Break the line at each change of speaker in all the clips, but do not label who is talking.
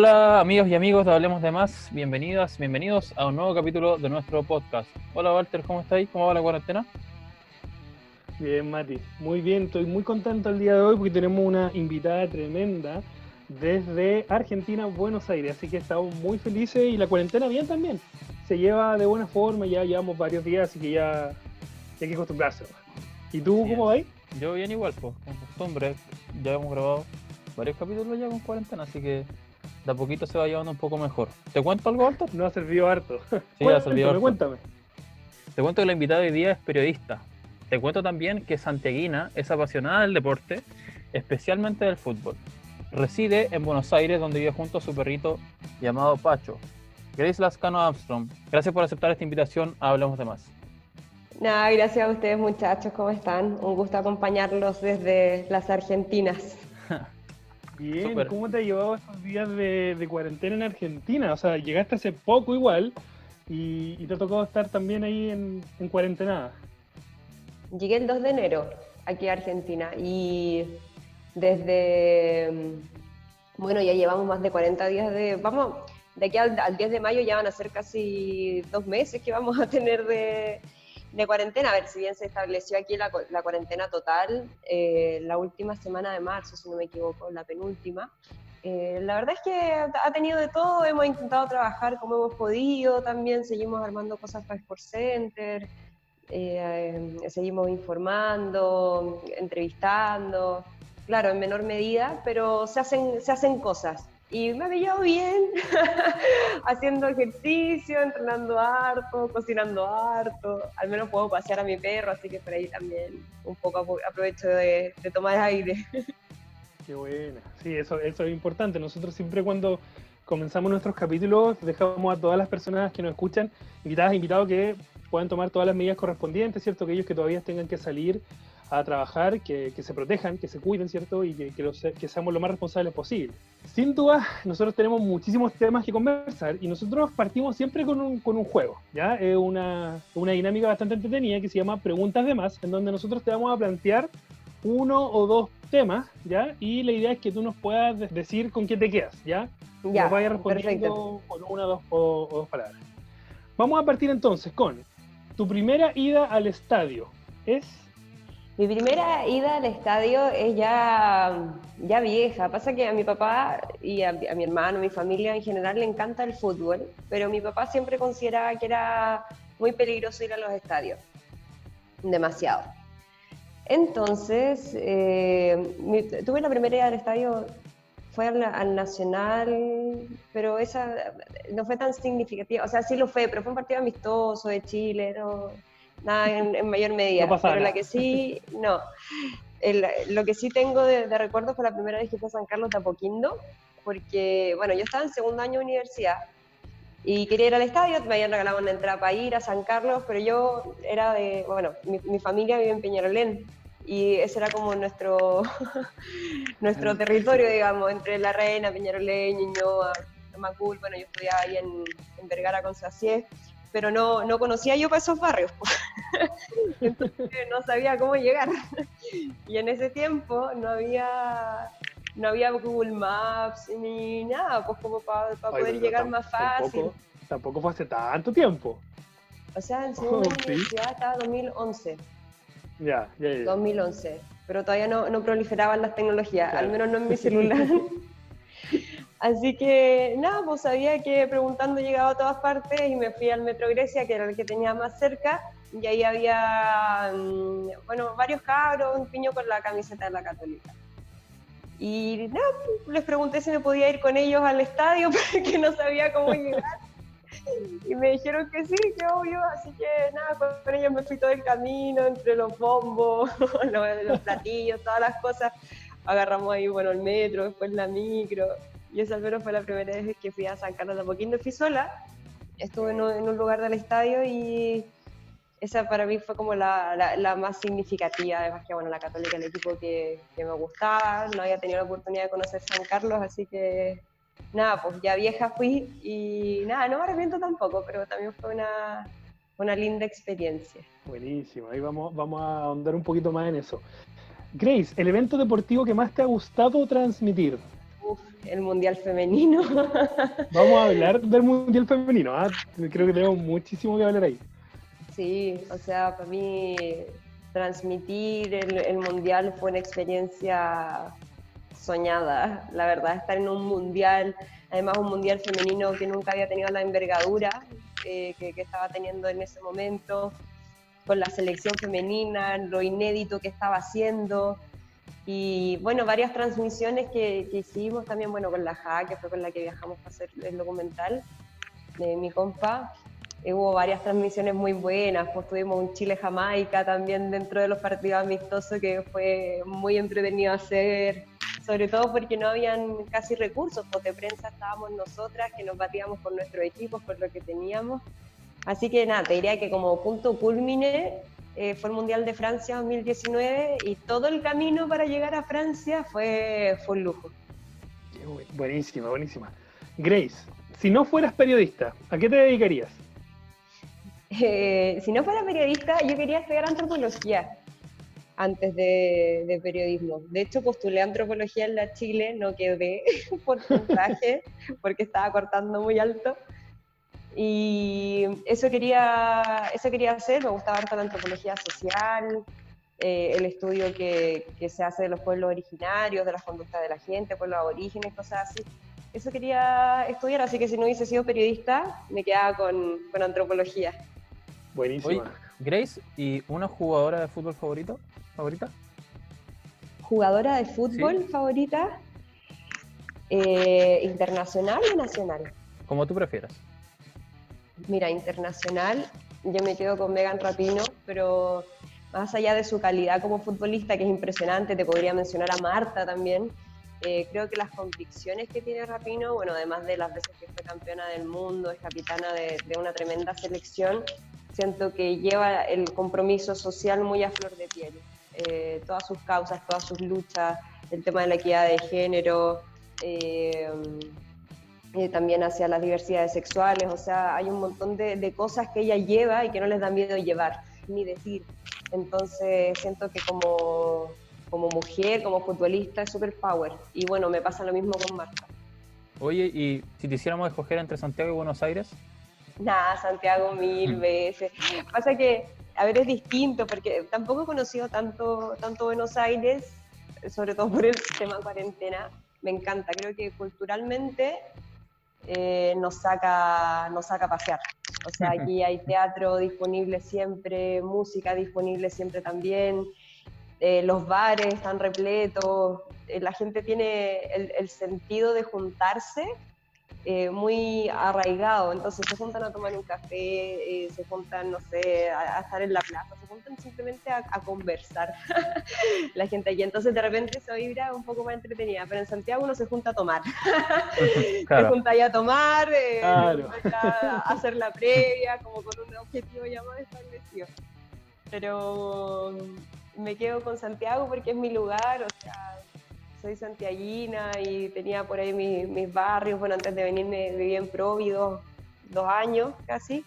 Hola amigos y amigos de Hablemos de Más, bienvenidas, bienvenidos a un nuevo capítulo de nuestro podcast. Hola Walter, ¿cómo estáis? ¿Cómo va la cuarentena?
Bien, Mati, muy bien, estoy muy contento el día de hoy porque tenemos una invitada tremenda desde Argentina, Buenos Aires, así que estamos muy felices y la cuarentena bien también. Se lleva de buena forma, ya llevamos varios días, así que ya, hay que acostumbrarse. ¿Y tú cómo vas?
Yo bien igual, pues, con costumbre, ya hemos grabado varios capítulos ya con cuarentena, así que de a poquito se va llevando un poco mejor. ¿Te cuento algo, Alto?
No ha servido harto.
Sí, ha servido harto.
Cuéntame.
Te cuento que la invitada hoy día es periodista. Te cuento también que Santiaguina es apasionada del deporte, especialmente del fútbol. Reside en Buenos Aires, donde vive junto a su perrito llamado Pacho. Grace Lascano Armstrong, gracias por aceptar esta invitación a Hablemos de Más.
Nada, gracias a ustedes muchachos, ¿cómo están? Un gusto acompañarlos desde las Argentinas.
Bien, ¿cómo te ha llevado estos días de, cuarentena en Argentina? O sea, llegaste hace poco igual y, te ha tocado estar también ahí en, en cuarentena.
Llegué el 2 de enero aquí a Argentina y desde, mm, bueno, ya llevamos más de 40 días de, vamos, de aquí al, 10 de mayo ya van a ser casi dos meses que vamos a tener de, de cuarentena. A ver, si bien se estableció aquí la, la cuarentena total, eh, la última semana de marzo, si no me equivoco, la penúltima. Eh, la verdad es que ha tenido de todo, hemos intentado trabajar como hemos podido, también seguimos armando cosas para Sport Center, eh, seguimos informando, entrevistando, claro, en menor medida, pero se hacen, se hacen cosas y me había bien, haciendo ejercicio, entrenando harto, cocinando harto. Al menos puedo pasear a mi perro, así que por ahí también un poco aprovecho de, tomar aire.
Qué buena. Sí, eso, eso es importante. Nosotros siempre cuando comenzamos nuestros capítulos dejamos a todas las personas que nos escuchan invitadas, invitados que puedan tomar todas las medidas correspondientes, ¿cierto? Que ellos que todavía tengan que salir a trabajar, que, se protejan, que se cuiden, ¿cierto? Y que, que, seamos lo más responsables posible. Sin duda, nosotros tenemos muchísimos temas que conversar y nosotros partimos siempre con un, con un juego, ¿ya? Es una, una dinámica bastante entretenida que se llama Preguntas de Más, en donde nosotros te vamos a plantear uno o dos temas, ¿ya? Y la idea es que tú nos puedas decir con qué te quedas, ¿ya?
Ya,
nos vayas respondiendo con una dos, o dos palabras. Vamos a partir entonces con tu primera ida al estadio. ¿Es
mi primera ida al estadio es ya, ya vieja. Pasa que a mi papá y a, mi hermano, a mi familia en general le encanta el fútbol, pero mi papá siempre consideraba que era muy peligroso ir a los estadios. Demasiado. Entonces, eh, tuve la primera ida al estadio, fue al, Nacional, pero esa no fue tan significativa. O sea, sí lo fue, pero fue un partido amistoso de Chile, no, nada en, mayor medida. pero la que sí, no. lo que sí tengo de, recuerdo fue la primera vez que fue a San Carlos de Apoquindo, porque, bueno, yo estaba en segundo año de universidad y quería ir al estadio, me habían regalado una entrada para ir a San Carlos, pero yo era de, bueno, mi, familia vive en Peñarolén y ese era como nuestro, nuestro territorio, digamos, entre La Reina, Peñarolén, Ñuñoa, Macul, bueno, yo estudiaba ahí en, en Vergara con Sacié, pero no, no conocía yo para esos barrios. Entonces no sabía cómo llegar. Y en ese tiempo no había, no había Google Maps ni nada, pues como para, poder llegar más fácil.
Tampoco, fue hace tanto tiempo.
O sea, en segunda oh, universidad estaba 2011.
Ya, ya, ya.
2011. Pero todavía no, no proliferaban las tecnologías, al menos no en mi celular. Así que nada, pues sabía que preguntando llegaba a todas partes y me fui al Metro Grecia, que era el que tenía más cerca, y ahí había, mm, bueno, varios cabros, un piño con la camiseta de la Católica. Y nada, les pregunté si me podía ir con ellos al estadio, porque no sabía cómo llegar. Y me dijeron que sí, que obvio, así que nada, con ellos me fui todo el camino, entre los bombos, los platillos, todas las cosas. Agarramos ahí, bueno, el metro, después la micro, y esa al menos fue la primera vez que fui a San Carlos de Apoquindo. Fui sola, estuve en un, lugar del estadio y esa para mí fue como la, la, más significativa, además que bueno, la Católica, el equipo que, que, me gustaba, no había tenido la oportunidad de conocer San Carlos, así que nada, pues ya vieja fui y nada, no me arrepiento tampoco, pero también fue una, una linda experiencia.
Buenísimo, ahí vamos, vamos a ahondar un poquito más en eso. Grace, el evento deportivo que más te ha gustado transmitir.
El Mundial Femenino.
Vamos a hablar del Mundial Femenino. ¿ah? Creo que tenemos muchísimo que hablar ahí.
Sí, o sea, para mí transmitir el, Mundial fue una experiencia soñada. La verdad, estar en un Mundial, además un Mundial femenino que nunca había tenido la envergadura eh, que, que estaba teniendo en ese momento, con la selección femenina, lo inédito que estaba haciendo y bueno, varias transmisiones que, hicimos también, bueno, con la JA, que fue con la que viajamos para hacer el documental de mi compa. Eh, hubo varias transmisiones muy buenas, pues tuvimos un Chile-Jamaica también dentro de los partidos amistosos que fue muy entretenido hacer, sobre todo porque no habían casi recursos, pues de prensa estábamos nosotras que nos batíamos con nuestros equipos, por lo que teníamos. Así que nada, te diría que como punto culmine eh, fue el Mundial de Francia 2019 y todo el camino para llegar a Francia fue, fue un lujo.
Buenísima, buenísima. Grace, si no fueras periodista, ¿a qué te dedicarías?
Eh, si no fuera periodista, yo quería estudiar antropología antes de, periodismo. De hecho, postulé antropología en la Chile, no quedé por puntaje porque estaba cortando muy alto. Y eso quería, eso quería hacer, me gustaba harto la antropología social, eh, el estudio que, que, se hace de los pueblos originarios, de las conductas de la gente, pueblos aborígenes, cosas así. Eso quería estudiar, así que si no hubiese sido periodista, me quedaba con, con antropología.
Buenísimo.
Grace, ¿y una jugadora de fútbol favorito, favorita?
¿Jugadora de fútbol favorita? Eh, ¿Internacional o nacional?
Como tú prefieras.
Mira, internacional, yo me quedo con Megan Rapino, pero más allá de su calidad como futbolista, que es impresionante, te podría mencionar a Marta también. Eh, creo que las convicciones que tiene Rapino, bueno, además de las veces que fue campeona del mundo, es capitana de, una tremenda selección, siento que lleva el compromiso social muy a flor de piel. Eh, todas sus causas, todas sus luchas, el tema de la equidad de género, eh, eh, también hacia las diversidades sexuales, o sea, hay un montón de, cosas que ella lleva y que no les da miedo llevar, ni decir. Entonces siento que como, como mujer, como futbolista es super power. Y bueno, me pasa lo mismo con Marta.
Oye, ¿y si te hiciéramos escoger entre Santiago y Buenos Aires?
Nada, Santiago mil mm. veces. Pasa que, a ver, es distinto, porque tampoco he conocido tanto, tanto Buenos Aires, sobre todo por el tema cuarentena. Me encanta, creo que culturalmente eh, nos, saca, nos saca a pasear. O sea, aquí hay teatro disponible siempre, música disponible siempre también, eh, los bares están repletos, eh, la gente tiene el, sentido de juntarse eh, muy arraigado, entonces se juntan a tomar un café, eh, se juntan, no sé, a, estar en la plaza, se juntan simplemente a, conversar la gente allí, entonces de repente se vibra un poco más entretenida, pero en Santiago uno se junta a tomar, se junta ahí a tomar, eh, a, hacer la previa, como con un objetivo ya más establecido. Pero me quedo con Santiago porque es mi lugar, o sea, soy santiaguina y tenía por ahí mis, barrios. Bueno, antes de venirme vivía en Provi dos, años casi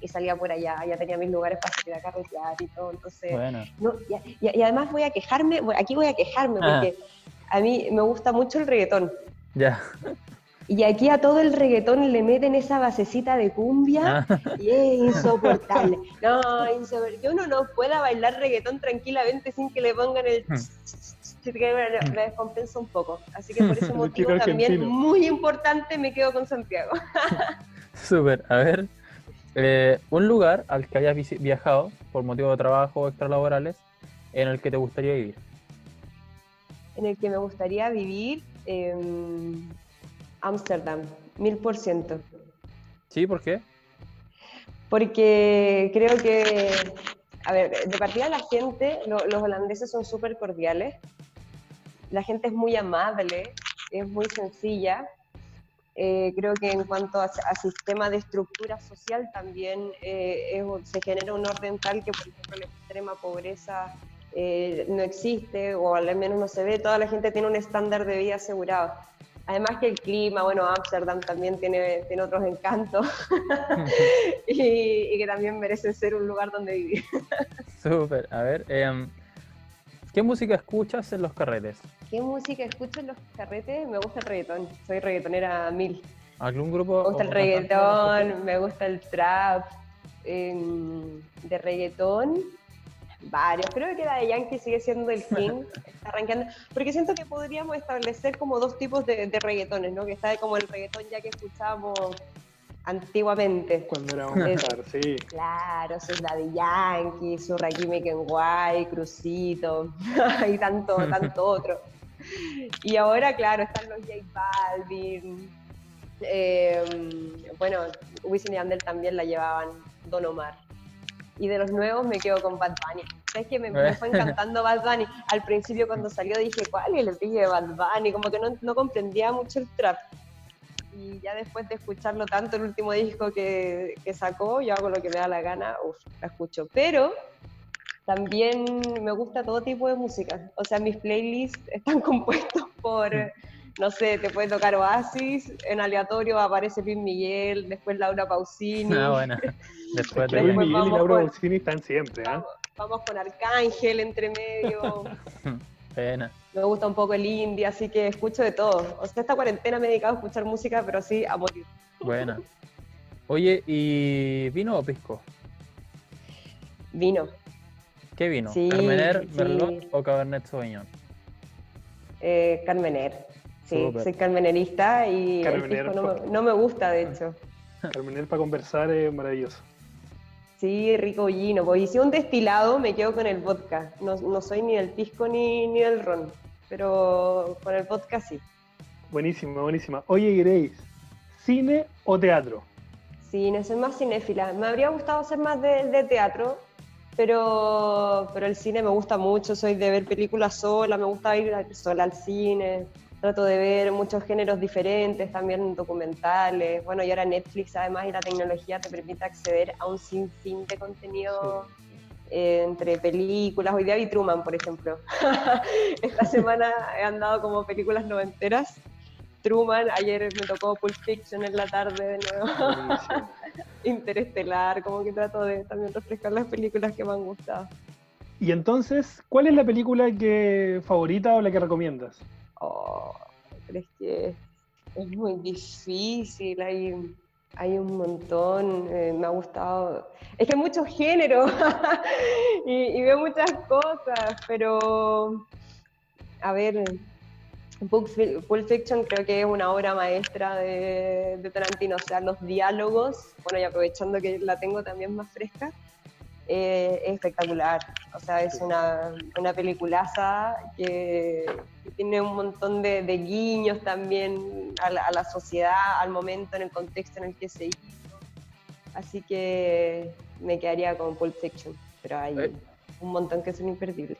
y salía por allá, ya tenía mis lugares para salir a carretear y todo, entonces... No, y, además voy a quejarme, aquí voy a quejarme ah. porque a mí me gusta mucho el reggaetón.
Ya.
Y aquí a todo el reggaetón le meten esa basecita de cumbia ah. y es insoportable. No, insoportable. Que uno no pueda bailar reggaetón tranquilamente sin que le pongan el... Hmm me descompensa un poco. Así que por ese motivo también muy importante me quedo con Santiago.
Súper, a ver, eh, un lugar al que hayas viajado por motivo de trabajo o extralaborales en el que te gustaría vivir.
En el que me gustaría vivir, Ámsterdam, mil por ciento.
¿Sí? ¿Por qué?
Porque creo que, a ver, de partida la gente, los holandeses son súper cordiales, la gente es muy amable, es muy sencilla. Eh, creo que en cuanto a, sistema de estructura social también eh, se genera un orden tal que, por ejemplo, la extrema pobreza eh, no existe o al menos no se ve, toda la gente tiene un estándar de vida asegurado. Además que el clima, bueno, Ámsterdam también tiene, tiene otros encantos y, que también merece ser un lugar donde vivir.
Súper, a ver, em, ¿qué música escuchas en los carretes?
¿Qué música escucho en los carretes? Me gusta el reggaetón, soy reggaetonera mil.
¿Algún grupo?
Me gusta el reggaetón, me gusta el trap. em, de reggaetón, varios. Creo que de Yankee sigue siendo el king, está arrancando. Porque siento que podríamos establecer como dos tipos de, de reggaetones, ¿no? Que está como el reggaetón ya que escuchábamos antiguamente.
Cuando éramos
Sí.
estar, sí.
Claro, la de Yankee, su Rakimi Kenway, Crucito y tanto, tanto otro. Y ahora, claro, están los J Balvin. eh, bueno, Wisin y Yandel también la llevaban, Don Omar. Y de los nuevos me quedo con Bad Bunny. ¿Sabes que me, me fue encantando Bad Bunny? Al principio cuando salió dije, ¿cuál es el pique de Bad Bunny? Como que no, no comprendía mucho el trap. Y ya después de escucharlo tanto, el último disco que, que sacó, yo hago lo que me da la gana, uff, la escucho. Pero también me gusta todo tipo de música. O sea, mis playlists están compuestos por, no sé, te puede tocar Oasis, en aleatorio aparece Luis Miguel, después Laura Pausini.
Ah, bueno. Después de
Luis. Miguel y
vamos
Laura
con-
Pausini están siempre, ¿ah?
Vamos, vamos con Arcángel entre medio.
Pena.
Me gusta un poco el indie, así que escucho de todo. O sea, esta cuarentena me he dedicado a escuchar música, pero sí a morir.
Buena. Oye, ¿y vino o pisco?
Vino.
¿Qué vino?
Sí,
¿Carmener,
sí.
Merlot o Cabernet Sauvignon?
Eh, Carmener. Sí, soy carmenerista y el
Carmener,
pisco no me, no me gusta, de hecho.
Carmenel para conversar es maravilloso.
Sí, rico vino. Pues, si un destilado, me quedo con el vodka. No, no soy ni del pisco ni, ni del ron, pero con el vodka sí.
Buenísima, buenísima. Oye, Grace, ¿cine o teatro?
No soy más cinéfila. Me habría gustado ser más de, de teatro, pero, pero el cine me gusta mucho. Soy de ver películas sola, me gusta ir sola al cine. Trato de ver muchos géneros diferentes, también documentales. Bueno, y ahora Netflix además y la tecnología te permite acceder a un sinfín de contenido eh, entre películas. Hoy día vi Truman, por ejemplo. Esta semana he andado como películas noventeras. Truman, ayer me tocó Pulp Fiction en la tarde de nuevo. Interestelar, como que trato de también refrescar las películas que me han gustado.
Y entonces, ¿cuál es la película que favorita o la que recomiendas?
Oh, pero es que es muy difícil, hay, hay un montón, eh, me ha gustado. Es que hay muchos géneros y, veo muchas cosas, pero a ver, Pulp Fiction creo que es una obra maestra de, de Tarantino, o sea, los diálogos, bueno, y aprovechando que la tengo también más fresca, eh, es espectacular. O sea, es una, una peliculaza que, que tiene un montón de, de guiños también a la, a la sociedad, al momento, en el contexto en el que se hizo. Así que me quedaría con Pulp Fiction, pero hay
Eh.
un montón que son imperdibles.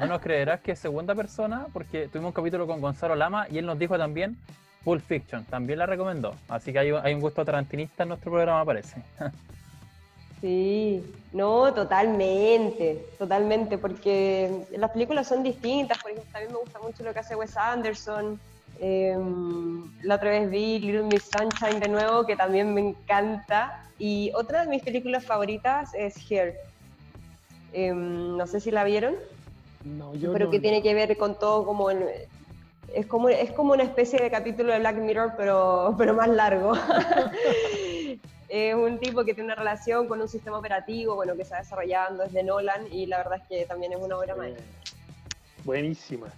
No nos creerás que segunda persona, porque tuvimos un capítulo con Gonzalo Lama y él nos dijo también Pulp Fiction, también la recomendó. Así que hay, hay un gusto tarantinista en nuestro programa, parece.
Sí, no, totalmente, totalmente, porque las películas son distintas, por ejemplo, también me gusta mucho lo que hace Wes Anderson. Em, la otra vez vi Little Miss Sunshine de nuevo, que también me encanta. Y otra de mis películas favoritas es Here. Em, no sé si la vieron,
No, yo
pero
no.
que tiene que ver con todo como el- es como es como una especie de capítulo de Black Mirror pero pero más largo es un tipo que tiene una relación con un sistema operativo bueno que se ha desarrollando desde Nolan y la verdad es que también es una obra maestra
Buenísima.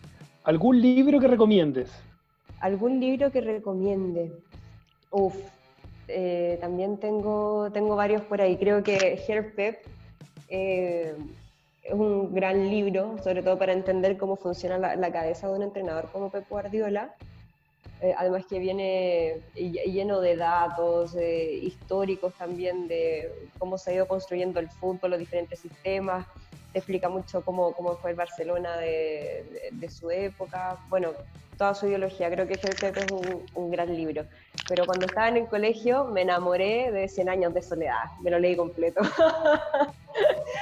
¿Algún libro que recomiendes?
algún libro que recomiende Uf, eh, también tengo tengo varios por ahí creo que Hair Pep eh, es un gran libro, sobre todo para entender cómo funciona la, la cabeza de un entrenador como Pep Guardiola. Eh, además que viene ll- lleno de datos eh, históricos también de cómo se ha ido construyendo el fútbol, los diferentes sistemas. Te explica mucho cómo, cómo fue el Barcelona de, de- de su época. Bueno, toda su ideología. Creo que Pep es un, un gran libro. Pero cuando estaba en el colegio me enamoré de 100 años de soledad. Me lo leí completo.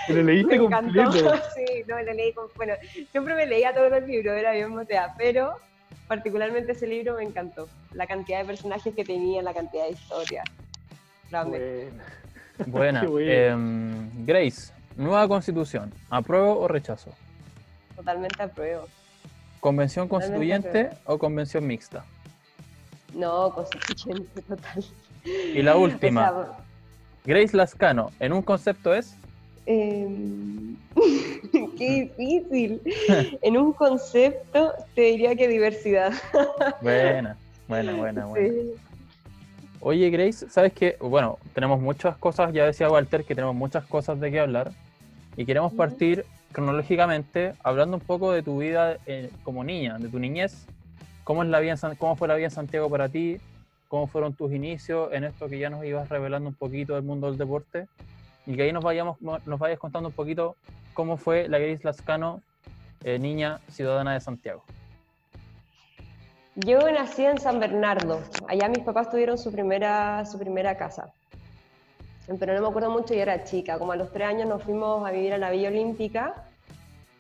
¿Te lo leíste completo?
Sí, no, lo leí con, bueno, siempre me leía todos los libros, era bien motea, pero particularmente ese libro me encantó. La cantidad de personajes que tenía, la cantidad de historias. Amé.
Buena.
Em, Grace, nueva constitución, ¿apruebo o rechazo?
Totalmente apruebo.
¿Convención constituyente o convención mixta?
No, constituyente total.
Y la última, Grace Lascano, ¿en un concepto es?
Em, qué difícil. en un concepto te diría que diversidad.
buena, buena, buena, buena. Oye, Grace, ¿sabes qué? Bueno, tenemos muchas cosas, ya decía Walter que tenemos muchas cosas de qué hablar y queremos partir cronológicamente hablando un poco de tu vida eh, como niña, de tu niñez. ¿Cómo, es la vida ¿Cómo fue la vida en Santiago para ti? ¿Cómo fueron tus inicios en esto que ya nos ibas revelando un poquito del mundo del deporte? Y que ahí nos, vayamos, nos vayas contando un poquito cómo fue la Grace Lascano, eh, niña ciudadana de Santiago.
Yo nací en San Bernardo. Allá mis papás tuvieron su primera, su primera casa. Pero no me acuerdo mucho, y era chica. Como a los tres años nos fuimos a vivir a la Villa Olímpica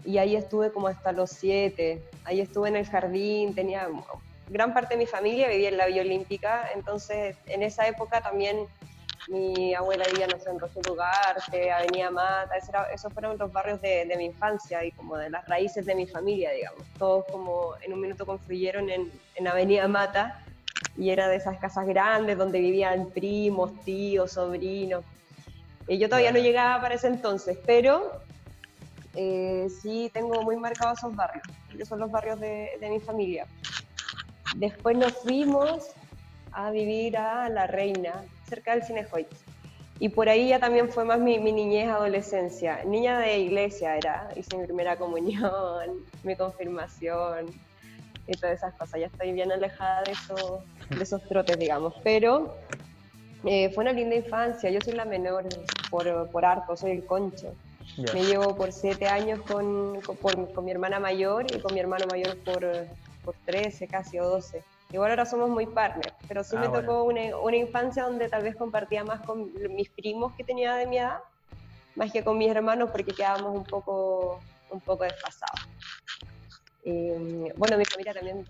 y ahí estuve como hasta los siete. Ahí estuve en el jardín, tenía gran parte de mi familia vivía en la Villa Olímpica, entonces en esa época también mi abuela vivía, no sé, en Rosario Ugarte, Avenida Mata, esos fueron los barrios de, mi infancia y como de las raíces de mi familia, digamos. Todos como en un minuto confluyeron en, en Avenida Mata y era de esas casas grandes donde vivían primos, tíos, sobrinos. Y yo todavía no llegaba para ese entonces, pero eh, sí tengo muy marcados esos barrios, que son los barrios de, de mi familia. Después nos fuimos a vivir a La Reina, cerca del Cine Y por ahí ya también fue más mi, niñez, adolescencia. Niña de iglesia era, hice mi primera comunión, mi confirmación y todas esas cosas. Ya estoy bien alejada de esos, de esos trotes, digamos. Pero eh, fue una linda infancia. Yo soy la menor por, por harto, soy el concho. Me llevo por siete años con, con, con, mi hermana mayor y con mi hermano mayor por, por 13 casi o 12. Igual ahora somos muy partners, pero sí ah, me tocó una, una, infancia donde tal vez compartía más con mis primos que tenía de mi edad, más que con mis hermanos porque quedábamos un poco, un poco desfasados. Eh, bueno, mi familia también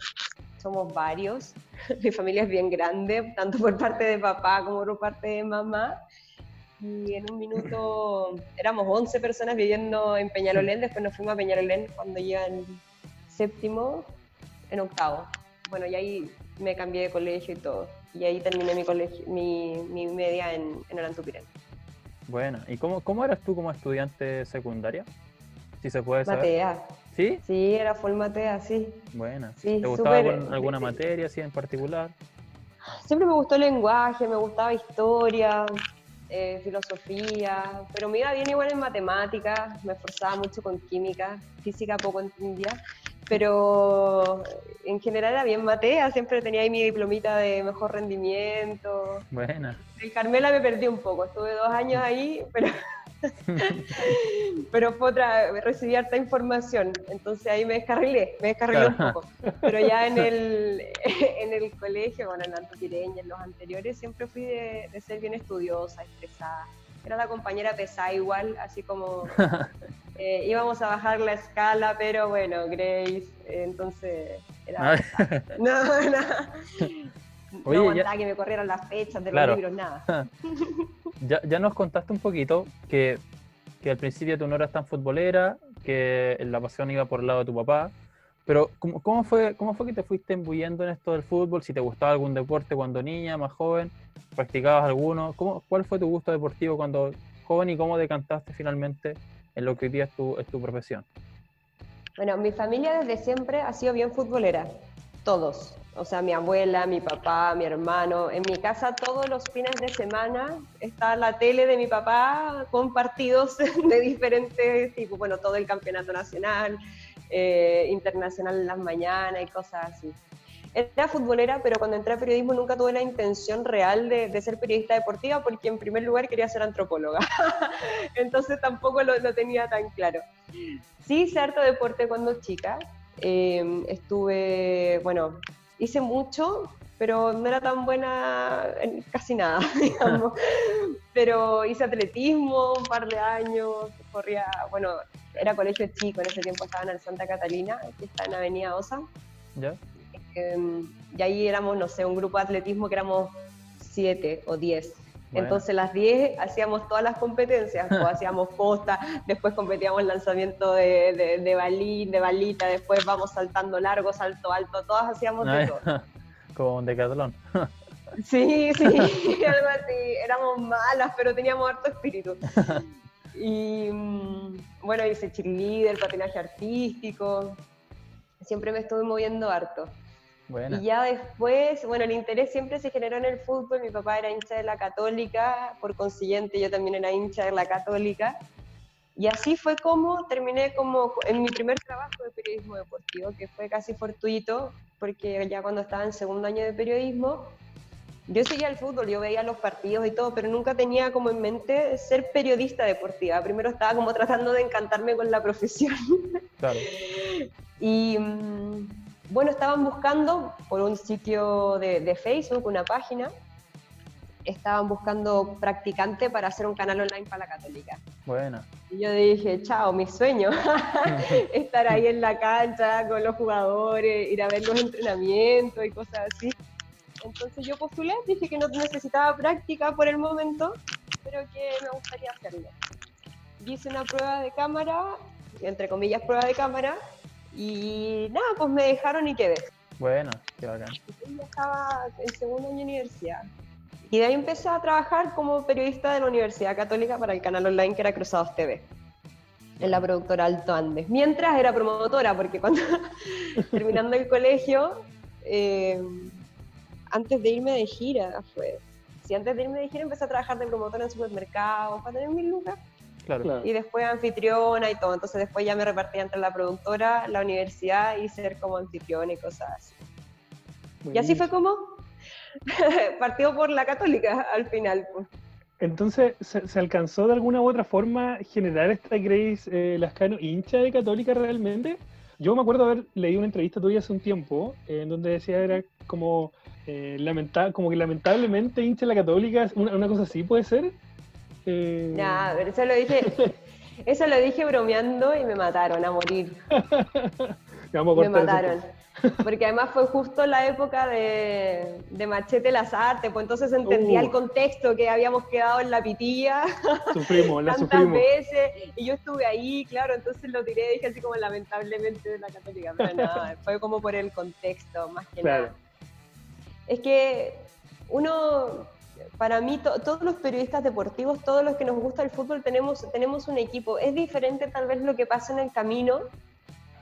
somos varios, mi familia es bien grande, tanto por parte de papá como por parte de mamá. Y en un minuto éramos 11 personas viviendo en Peñalolén, después nos fuimos a Peñalolén cuando en séptimo, en octavo. Bueno, y ahí me cambié de colegio y todo. Y ahí terminé mi, colegio, mi, mi media en, en Orantupirén.
Bueno, ¿y cómo, cómo eras tú como estudiante secundaria? Si se puede saber.
Matea.
¿Sí?
Sí, era full Matea, sí.
Buena. ¿Te gustaba alguna materia así en particular?
Siempre me gustó el lenguaje, me gustaba historia, eh, filosofía, pero me iba bien igual en matemáticas, me esforzaba mucho con química, física poco entendía, pero en general era bien matea, siempre tenía ahí mi diplomita de mejor rendimiento.
Buena.
El Carmela me perdí un poco, estuve dos años ahí, pero, pero fue otra, recibí harta información, entonces ahí me descarrilé, me descarrilé un poco. Pero ya en el, en el colegio, bueno, en Antoquireña, en los anteriores, siempre fui de, de ser bien estudiosa, estresada era la compañera pesada igual, así como eh, íbamos a bajar la escala, pero bueno, Grace, entonces era... Ah. no, no. no aguantaba que me corrieran las fechas de los libros, nada.
ya, ya nos contaste un poquito que, que al principio tú no eras tan futbolera, que la pasión iba por el lado de tu papá, pero ¿cómo, ¿cómo, fue, ¿cómo fue que te fuiste embuyendo en esto del fútbol? Si te gustaba algún deporte cuando niña, más joven, practicabas alguno. ¿Cómo, ¿Cuál fue tu gusto deportivo cuando joven y cómo decantaste finalmente en lo que hoy día es tu, es tu profesión?
Bueno, mi familia desde siempre ha sido bien futbolera, todos. O sea, mi abuela, mi papá, mi hermano. En mi casa todos los fines de semana está la tele de mi papá con partidos de diferentes tipos. Bueno, todo el campeonato nacional, eh, internacional en las mañanas y cosas así. Era futbolera, pero cuando entré a periodismo nunca tuve la intención real de, ser periodista deportiva porque en primer lugar quería ser antropóloga. Entonces tampoco lo, tenía tan claro. Sí hice harto deporte cuando chica. Eh, estuve, bueno, hice mucho, pero no era tan buena en casi nada, digamos. pero hice atletismo un par de años, corría, bueno, era colegio chico, en ese tiempo estaba en Santa Catalina, que está en Avenida Osa.
¿Ya?
Em, y ahí éramos, no sé, un grupo de atletismo que éramos siete o diez. Entonces las 10 hacíamos todas las competencias, o hacíamos posta, después competíamos lanzamiento de, de, de, balín, de balita, después vamos saltando largo, salto alto, todas hacíamos de todo.
Como un decatlón.
Sí, sí, algo así. Éramos malas, pero teníamos harto espíritu. Y mm, bueno, hice cheerleader, patinaje artístico. Siempre me estuve moviendo harto. Y ya después, bueno, el interés siempre se generó en el fútbol. Mi papá era hincha de la Católica, por consiguiente yo también era hincha de la Católica. Y así fue como terminé como en mi primer trabajo de periodismo deportivo, que fue casi fortuito, porque ya cuando estaba en segundo año de periodismo, yo seguía el fútbol, yo veía los partidos y todo, pero nunca tenía como en mente ser periodista deportiva. Primero estaba como tratando de encantarme con la profesión. Claro. y mm, bueno, estaban buscando por un sitio de, Facebook, una página, estaban buscando practicante para hacer un canal online para la católica.
Bueno.
Y yo dije, chao, mi sueño, estar ahí en la cancha con los jugadores, ir a ver los entrenamientos y cosas así. Entonces yo postulé, dije que no necesitaba práctica por el momento, pero que me gustaría hacerlo. Hice una prueba de cámara, entre comillas prueba de cámara, y nada, pues me dejaron y quedé.
Bueno, qué bacán.
Yo estaba en segundo año de universidad. Y de ahí empecé a trabajar como periodista de la Universidad Católica para el canal online que era Cruzados TV, en la productora Alto Andes. Mientras era promotora, porque cuando terminando el colegio, eh, antes de irme de gira fue. Si antes de irme de gira empecé a trabajar de promotora en supermercados para tener mil lucas. Claro. Y después anfitriona y todo. Entonces después ya me repartía entre la productora, la universidad y ser como anfitriona y cosas así. Y así fue como partió por la católica al final. Pues.
Entonces, ¿se, alcanzó de alguna u otra forma generar esta Grace eh, Lascano hincha de católica realmente? Yo me acuerdo haber leído una entrevista tuya hace un tiempo en donde decía era como eh, como que lamentablemente hincha la católica, una, una cosa así puede ser.
Eh... pero eso lo dije, eso lo dije bromeando y me mataron a morir. me mataron. Porque además fue justo la época de, de Machete las Artes, pues entonces entendía el uh. contexto que habíamos quedado en la pitilla.
Sufrimos, la
tantas veces. Y yo estuve ahí, claro, entonces lo tiré y dije así como lamentablemente de la católica. Pero nada, fue como por el contexto, más que nada es que uno, para mí, todos los periodistas deportivos, todos los que nos gusta el fútbol, tenemos, tenemos un equipo. Es diferente tal vez lo que pasa en el camino,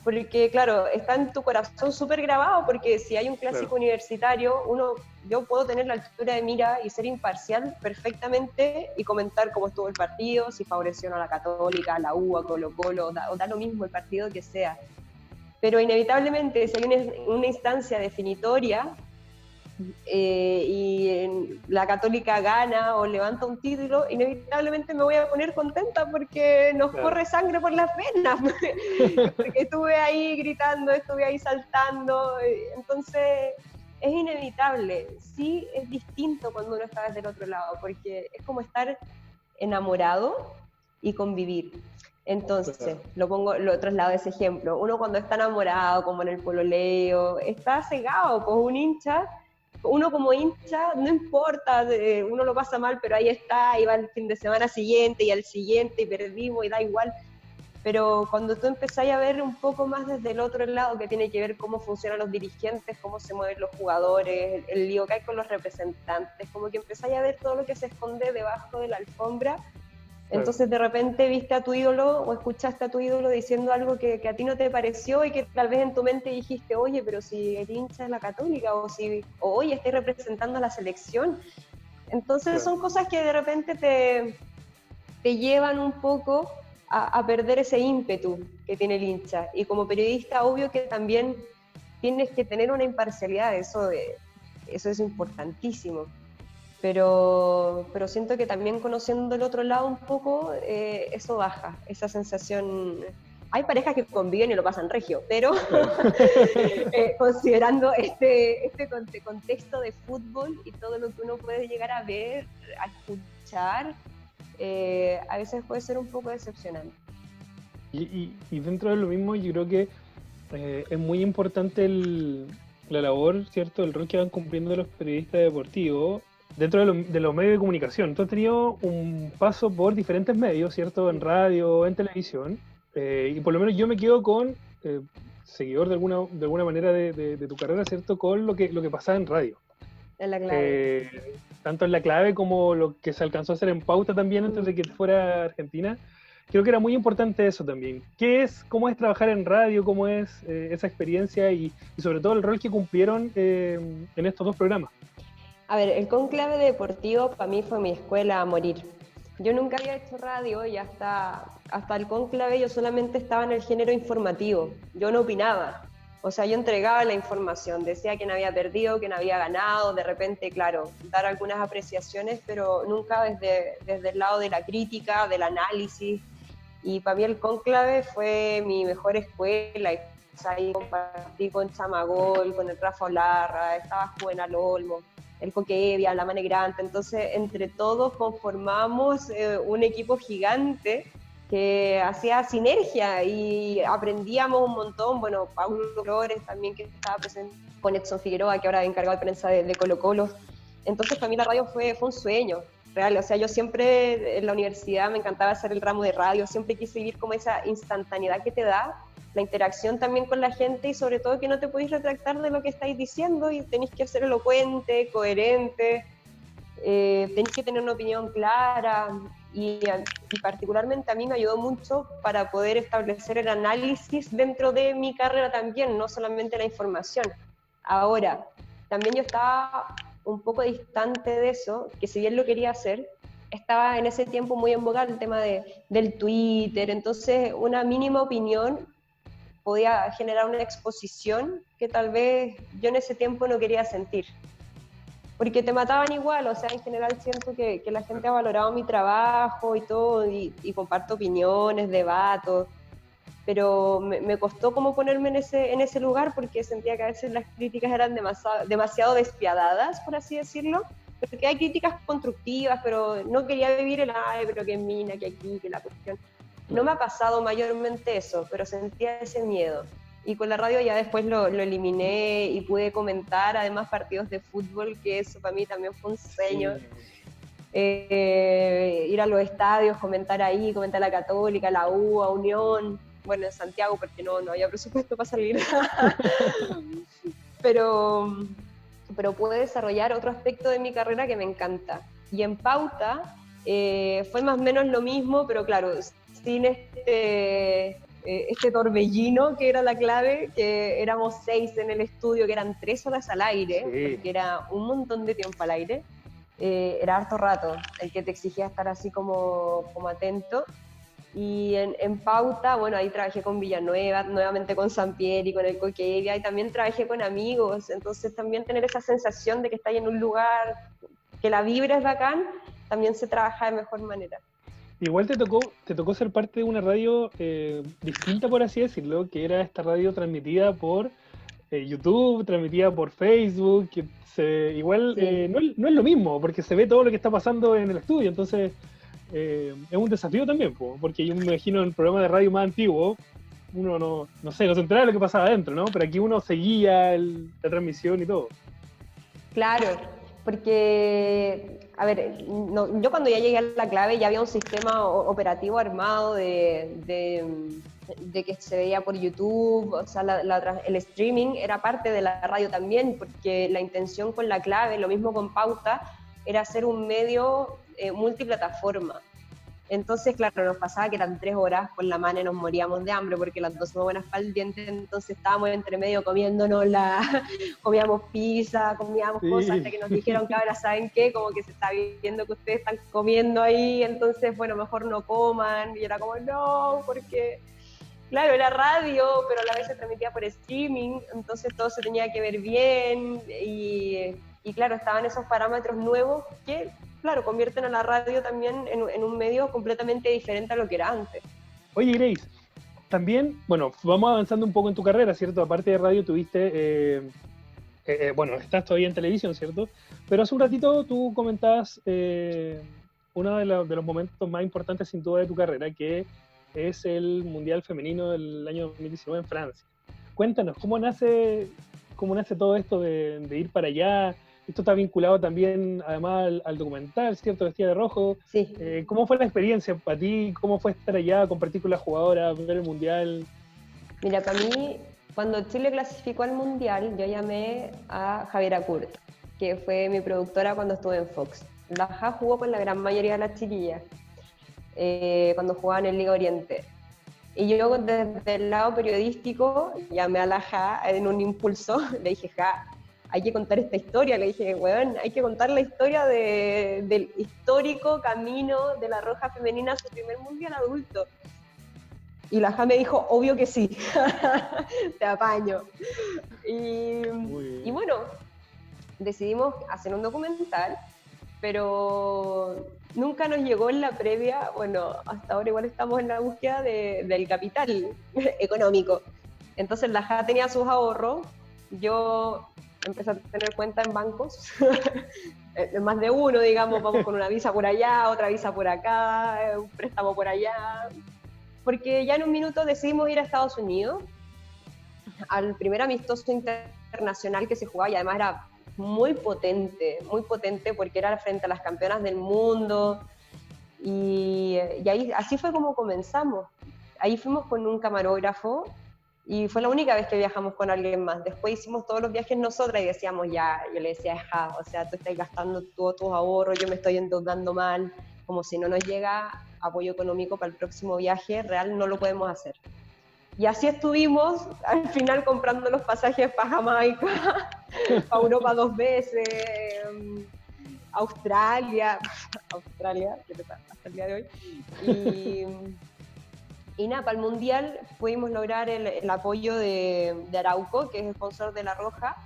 porque claro, está en tu corazón súper grabado, porque si hay un clásico universitario, uno, yo puedo tener la altura de mira y ser imparcial perfectamente y comentar cómo estuvo el partido, si favoreció a la Católica, a la U, a Colo Colo, da, o da lo mismo el partido que sea. Pero inevitablemente, si hay una, una instancia definitoria, eh, y la católica gana o levanta un título, inevitablemente me voy a poner contenta porque nos corre sangre por las venas, porque estuve ahí gritando, estuve ahí saltando, eh, entonces es inevitable, sí es distinto cuando uno está desde el otro lado, porque es como estar enamorado y convivir. Entonces, lo pongo, lo traslado ese ejemplo. Uno cuando está enamorado, como en el pololeo, está cegado, con un hincha uno como hincha, no importa, uno lo pasa mal, pero ahí está, y va el fin de semana siguiente y al siguiente y perdimos y da igual. Pero cuando tú empezás a ver un poco más desde el otro lado, que tiene que ver cómo funcionan los dirigentes, cómo se mueven los jugadores, el lío que hay con los representantes, como que empezás a ver todo lo que se esconde debajo de la alfombra entonces de repente viste a tu ídolo o escuchaste a tu ídolo diciendo algo que, a ti no te pareció y que tal vez en tu mente dijiste, oye, pero si el hincha es la católica o si, oye, estoy representando a la selección. Entonces son cosas que de repente te, te llevan un poco a, perder ese ímpetu que tiene el hincha. Y como periodista, obvio que también tienes que tener una imparcialidad, eso, eso es importantísimo pero, pero siento que también conociendo el otro lado un poco, eh, eso baja, esa sensación. Hay parejas que conviven y lo pasan regio, pero eh, considerando este, este contexto de fútbol y todo lo que uno puede llegar a ver, a escuchar, eh, a veces puede ser un poco decepcionante.
Y, y, dentro de lo mismo, yo creo que es muy importante el, la labor, ¿cierto? El rol que van cumpliendo los periodistas deportivos dentro de, los medios de comunicación. Tú has tenido un paso por diferentes medios, ¿cierto? En radio, en televisión. Eh, y por lo menos yo me quedo con, eh, seguidor de alguna, de alguna manera de, tu carrera, ¿cierto? Con lo que, lo que pasaba en radio.
En la clave.
Eh, tanto en la clave como lo que se alcanzó a hacer en pauta también antes de que fuera Argentina. Creo que era muy importante eso también. ¿Qué es, cómo es trabajar en radio, cómo es esa experiencia y, sobre todo el rol que cumplieron en estos dos programas?
A ver, el conclave deportivo para mí fue mi escuela a morir. Yo nunca había hecho radio y hasta, hasta el conclave yo solamente estaba en el género informativo. Yo no opinaba. O sea, yo entregaba la información, decía no había perdido, no había ganado, de repente, claro, dar algunas apreciaciones, pero nunca desde, desde el lado de la crítica, del análisis. Y para mí el conclave fue mi mejor escuela. ahí compartí con Chamagol, con el Rafa Olarra, estaba Juvenal Olmo el Coquevia, la Manegrante, entonces entre todos conformamos eh, un equipo gigante que hacía sinergia y aprendíamos un montón, bueno, Paulo Flores también que estaba presente con Edson Figueroa, que ahora es encargado de prensa de, Colo Colo, entonces para mí la radio fue, fue un sueño, real, o sea, yo siempre en la universidad me encantaba hacer el ramo de radio, siempre quise vivir como esa instantaneidad que te da la interacción también con la gente y sobre todo que no te podéis retractar de lo que estáis diciendo y tenéis que ser elocuente, coherente, eh, tenéis que tener una opinión clara y, particularmente a mí me ayudó mucho para poder establecer el análisis dentro de mi carrera también, no solamente la información. Ahora, también yo estaba un poco distante de eso, que si bien lo quería hacer, estaba en ese tiempo muy en boga el tema de, del Twitter, entonces una mínima opinión podía generar una exposición que tal vez yo en ese tiempo no quería sentir. Porque te mataban igual, o sea, en general siento que, que la gente ha valorado mi trabajo y todo, y, comparto opiniones, debatos, pero me, me, costó como ponerme en ese, en ese lugar porque sentía que a veces las críticas eran demasiado, demasiado despiadadas, por así decirlo, porque hay críticas constructivas, pero no quería vivir el, ay, pero que mina, que aquí, que la cuestión. No me ha pasado mayormente eso, pero sentía ese miedo. Y con la radio ya después lo, eliminé y pude comentar además partidos de fútbol, que eso para mí también fue un sueño. Eh, ir a los estadios, comentar ahí, comentar a la Católica, la U, a Unión, bueno, en Santiago porque no, no había presupuesto para salir. pero, pero pude desarrollar otro aspecto de mi carrera que me encanta. Y en pauta eh, fue más o menos lo mismo, pero claro, sin este, eh, este torbellino que era la clave, que éramos seis en el estudio, que eran tres horas al aire, que era un montón de tiempo al aire. Eh, era harto rato el que te exigía estar así como, como atento. Y en, en, pauta, bueno, ahí trabajé con Villanueva, nuevamente con San con el Coquevia, y también trabajé con amigos. Entonces, también tener esa sensación de que estás en un lugar que la vibra es bacán, también se trabaja de mejor manera.
Igual te tocó, te tocó ser parte de una radio eh, distinta, por así decirlo, que era esta radio transmitida por eh, YouTube, transmitida por Facebook, que se, igual eh, no, no, es lo mismo, porque se ve todo lo que está pasando en el estudio, entonces es un desafío también, porque yo me imagino en el programa de radio más antiguo, uno no, no sé, no se enteraba de lo que pasaba adentro, ¿no? Pero aquí uno seguía la transmisión y todo.
Claro, porque a ver, yo cuando ya llegué a la clave ya había un sistema operativo armado de, de, que se veía por YouTube, o sea, el streaming era parte de la radio también, porque la intención con la clave, lo mismo con pauta, era ser un medio eh, multiplataforma. Entonces, claro, nos pasaba que eran tres horas con la mano y nos moríamos de hambre porque las dos somos buenas para el diente, entonces estábamos entre medio comiéndonos la, comíamos pizza, comíamos cosas hasta que nos dijeron que ahora saben qué, como que se está viendo que ustedes están comiendo ahí, entonces, bueno, mejor no coman, y era como, no, porque, claro, era radio, pero a la vez se transmitía por streaming, entonces todo se tenía que ver bien, y, y claro, estaban esos parámetros nuevos que claro, convierten a la radio también en, un medio completamente diferente a lo que era antes.
Oye, Grace, también, bueno, vamos avanzando un poco en tu carrera, ¿cierto? Aparte de radio, tuviste, eh, eh, eh, bueno, estás todavía en televisión, ¿cierto? Pero hace un ratito tú comentabas uno de, los momentos más importantes, sin duda, de tu carrera, que es el Mundial Femenino del año 2019 en Francia. Cuéntanos, ¿cómo nace, cómo nace todo esto de, de ir para allá? Esto está vinculado también, además, al, documental, ¿cierto? Vestida de rojo.
Sí.
Eh, ¿Cómo fue la experiencia para ti? ¿Cómo fue estar allá, compartir con las jugadoras, ver el mundial?
Mira, para mí, cuando Chile clasificó al mundial, yo llamé a Javiera Kurt, que fue mi productora cuando estuve en Fox. La JA jugó con la gran mayoría de las chiquillas eh, cuando jugaban en Liga Oriente. Y yo desde el lado periodístico llamé a la JA en un impulso, le dije, Ja, hay que contar esta historia. Le dije, weón, hay que contar la historia del histórico camino de la Roja Femenina a su primer mundial adulto. Y la JA me dijo, obvio que sí, te apaño. Y, y, bueno, decidimos hacer un documental, pero nunca nos llegó en la previa, bueno, hasta ahora igual estamos en la búsqueda del capital económico. Entonces la JA tenía sus ahorros, yo empecé a tener cuenta en bancos, eh, más de uno, digamos, vamos con una visa por allá, otra visa por acá, eh, un préstamo por allá, porque ya en un minuto decidimos ir a Estados Unidos, al primer amistoso internacional que se jugaba y además era muy potente, muy potente porque era frente a las campeonas del mundo y, y ahí así fue como comenzamos. Ahí fuimos con un camarógrafo y fue la única vez que viajamos con alguien más. Después hicimos todos los viajes nosotras y decíamos, ya, yo le decía, ja, o sea, tú estás gastando todos tus ahorros, yo me estoy endeudando mal, como si no nos llega apoyo económico para el próximo viaje, real no lo podemos hacer. Y así estuvimos, al final comprando los pasajes para Jamaica, para Europa dos veces, em, Australia, Australia, hasta el día de hoy. Y, y nada, para el Mundial pudimos lograr el, apoyo de, Arauco, que es sponsor de La Roja.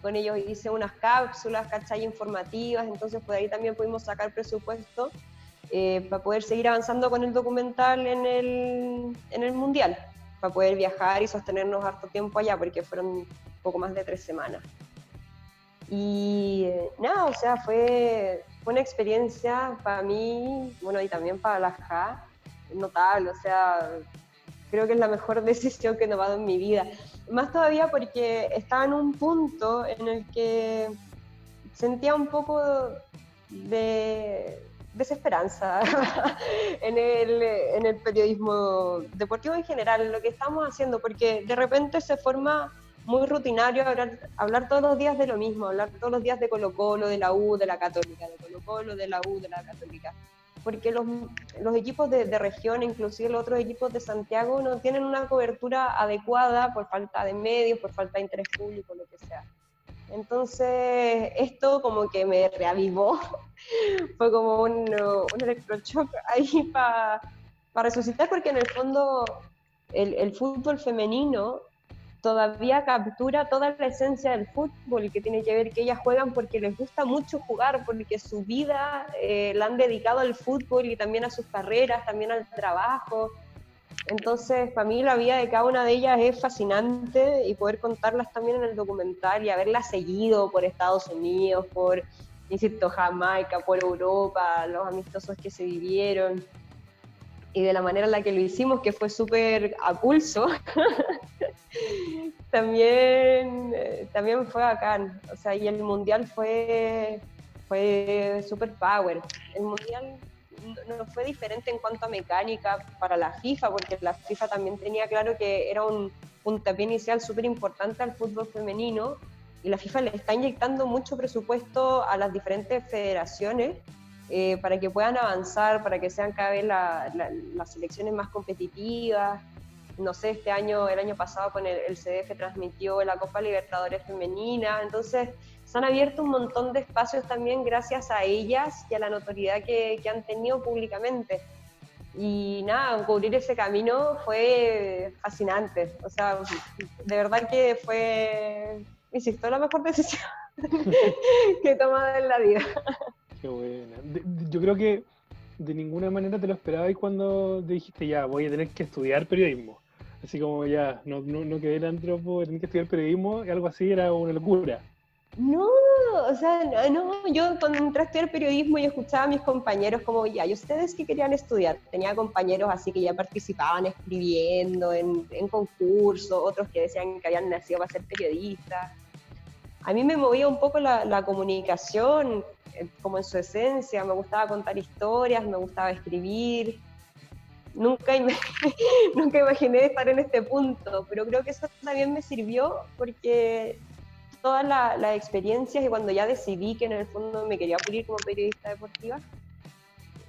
Con ellos hice unas cápsulas, ¿cachai? Informativas, entonces por ahí también pudimos sacar presupuesto eh, para poder seguir avanzando con el documental en el, en el Mundial, para poder viajar y sostenernos harto tiempo allá, porque fueron poco más de tres semanas. Y eh, nada, o sea, fue, fue una experiencia para mí, bueno, y también para la JA, notable, o sea, creo que es la mejor decisión que he tomado en mi vida. Más todavía porque estaba en un punto en el que sentía un poco de desesperanza en, el, periodismo deportivo en general, en lo que estamos haciendo, porque de repente se forma muy rutinario hablar, hablar todos los días de lo mismo, hablar todos los días de Colo Colo, de la U, de la Católica, de Colo Colo, de la U, de la Católica porque los, los equipos de, de, región, inclusive los otros equipos de Santiago, no tienen una cobertura adecuada por falta de medios, por falta de interés público, lo que sea. Entonces, esto como que me reavivó, fue como un, un electroshock ahí para resucitar, porque en el fondo el, el fútbol femenino todavía captura toda la esencia del fútbol, que tiene que ver que ellas juegan porque les gusta mucho jugar, porque su vida eh, la han dedicado al fútbol y también a sus carreras, también al trabajo. Entonces, para mí la vida de cada una de ellas es fascinante y poder contarlas también en el documental y haberlas seguido por Estados Unidos, por, insisto, Jamaica, por Europa, los amistosos que se vivieron y de la manera en la que lo hicimos, que fue súper a pulso, también, eh, también fue bacán. O sea, y el mundial fue, fue super power. El mundial no fue diferente en cuanto a mecánica para la FIFA, porque la FIFA también tenía claro que era un puntapié inicial súper importante al fútbol femenino y la FIFA le está inyectando mucho presupuesto a las diferentes federaciones eh, para que puedan avanzar, para que sean cada vez las selecciones más competitivas. No sé, este año, el año pasado con el, el, CDF transmitió la Copa Libertadores Femenina, entonces se han abierto un montón de espacios también gracias a ellas y a la notoriedad que, que han tenido públicamente. Y nada, cubrir ese camino fue fascinante. O sea, de verdad que fue, insisto, la mejor decisión que he tomado en la vida.
Qué buena. yo creo que de ninguna manera te lo esperabas cuando te dijiste, ya, voy a tener que estudiar periodismo. Así como ya, no, no, no quedé el antropo, tener que estudiar periodismo, algo así era una locura.
No, o sea, no, yo cuando entré a estudiar periodismo y escuchaba a mis compañeros como, ya, ¿y ustedes qué querían estudiar? Tenía compañeros así que ya participaban escribiendo en, en concursos, otros que decían que habían nacido para ser periodistas. a mí me movía un poco la, comunicación, como en su esencia, me gustaba contar historias, me gustaba escribir. Nunca, nunca imaginé estar en este punto, pero creo que eso también me sirvió porque todas las experiencias y cuando ya decidí que en el fondo me quería pulir como periodista deportiva,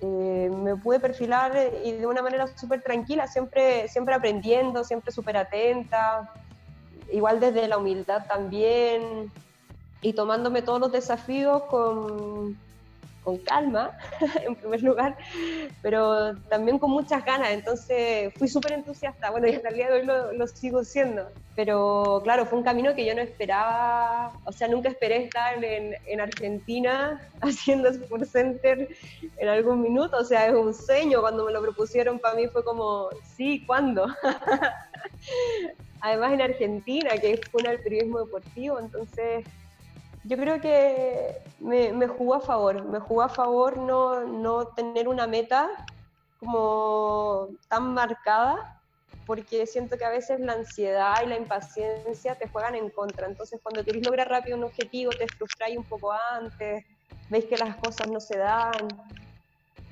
eh, me pude perfilar y de una manera súper tranquila, siempre, siempre aprendiendo, siempre súper atenta, igual desde la humildad también, y tomándome todos los desafíos con, con calma, en primer lugar, pero también con muchas ganas. Entonces fui súper entusiasta. Bueno, y hasta el día de hoy lo, lo, sigo siendo. Pero claro, fue un camino que yo no esperaba, o sea, nunca esperé estar en, en Argentina haciendo Sport Center en algún minuto. O sea, es un sueño. Cuando me lo propusieron para mí fue como, sí, ¿cuándo? Además en Argentina, que es una del deportivo, entonces yo creo que me, me, jugó a favor, me jugó a favor no, no tener una meta como tan marcada, porque siento que a veces la ansiedad y la impaciencia te juegan en contra. Entonces, cuando quieres lograr rápido un objetivo, te frustráis un poco antes, veis que las cosas no se dan.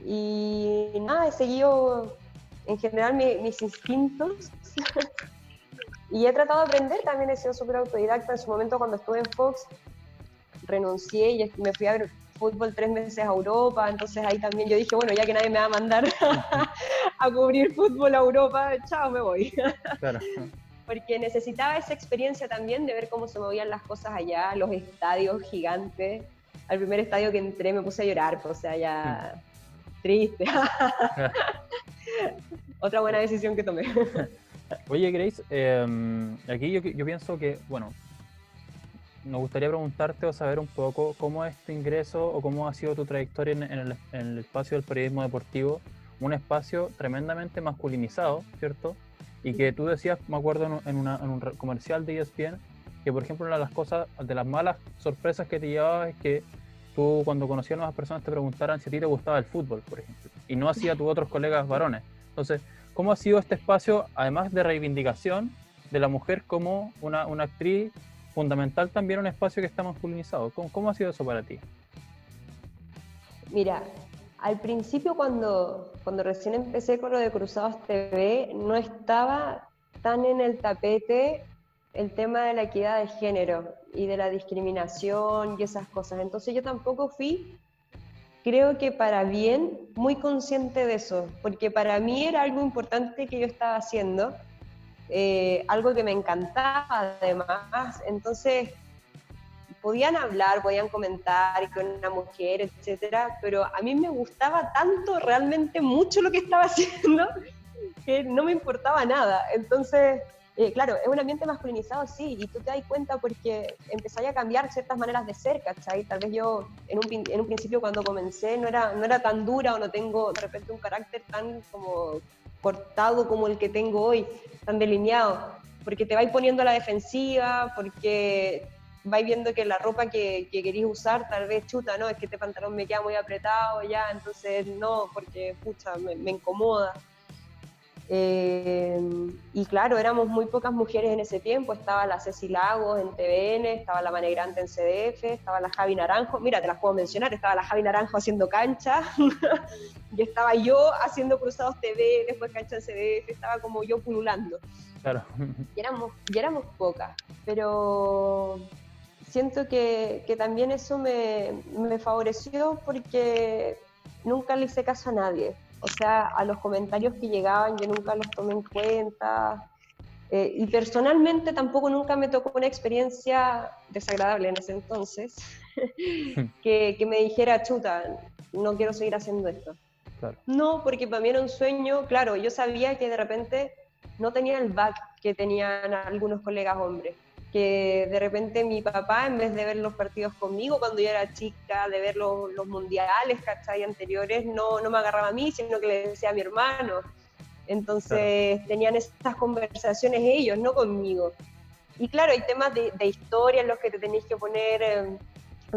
Y nada, he seguido en general mis instintos y he tratado de aprender. También he sido súper autodidacta en su momento cuando estuve en Fox renuncié y me fui a ver fútbol tres meses a Europa, entonces ahí también yo dije, bueno, ya que nadie me va a mandar a cubrir fútbol a Europa, chao, me voy. Porque necesitaba esa experiencia también de ver cómo se movían las cosas allá, los estadios gigantes. Al primer estadio que entré me puse a llorar, pues, o sea, ya triste. Otra buena decisión que tomé.
Oye, Grace, em, aquí yo, yo pienso que, bueno, nos gustaría preguntarte o saber un poco cómo es tu ingreso o cómo ha sido tu trayectoria en, el, espacio del periodismo deportivo, un espacio tremendamente masculinizado, ¿cierto? Y que tú decías, me acuerdo en, un comercial de ESPN, que por ejemplo una de las cosas, de las malas sorpresas que te llevabas es que tú cuando conocías a nuevas personas te preguntaran si a ti te gustaba el fútbol, por ejemplo, y no hacía a tus otros colegas varones. Entonces, ¿cómo ha sido este espacio, además de reivindicación, de la mujer como una, una actriz fundamental también un espacio que está masculinizado. ¿Cómo, ¿Cómo, ha sido eso para ti?
Mira, al principio cuando, cuando recién empecé con lo de Cruzados TV, no estaba tan en el tapete el tema de la equidad de género y de la discriminación y esas cosas. Entonces yo tampoco fui, creo que para bien, muy consciente de eso, porque para mí era algo importante que yo estaba haciendo eh, algo que me encantaba además. Entonces, podían hablar, podían comentar con una mujer, etcétera, pero a mí me gustaba tanto, realmente mucho lo que estaba haciendo, que no me importaba nada. Entonces, eh, claro, es un ambiente masculinizado, sí, y tú te das cuenta porque empezáis a cambiar ciertas maneras de ser, ¿cachai? Tal vez yo en un, en un principio cuando comencé no era, no era tan dura o no tengo de repente un carácter tan como cortado como el que tengo hoy, tan delineado, porque te vais poniendo a la defensiva, porque vais viendo que la ropa que, que queréis usar tal vez chuta, no, es que este pantalón me queda muy apretado ya, entonces no, porque pucha, me, me incomoda. Eh, y claro, éramos muy pocas mujeres en ese tiempo. Estaba la Ceci Lagos en TVN, estaba la Manegrante en CDF, estaba la Javi Naranjo. Mira, te las puedo mencionar. Estaba la Javi Naranjo haciendo cancha, y estaba yo haciendo Cruzados TV, después cancha en CDF. Estaba como yo pululando.
Claro.
Y éramos, y éramos pocas, pero siento que, que también eso me, me favoreció porque nunca le hice caso a nadie o sea, a los comentarios que llegaban yo nunca los tomé en cuenta. Eh, y personalmente tampoco nunca me tocó una experiencia desagradable en ese entonces que, que, me dijera, chuta, no quiero seguir haciendo esto. No, porque para mí era un sueño, claro, yo sabía que de repente no tenía el back que tenían algunos colegas hombres que de repente mi papá, en vez de ver los partidos conmigo cuando yo era chica, de ver los, los mundiales, ¿cachai? Anteriores, no, no me agarraba a mí, sino que le decía a mi hermano. Entonces tenían estas conversaciones ellos, no conmigo. Y claro, hay temas de, de historia en los que te tenéis que poner eh,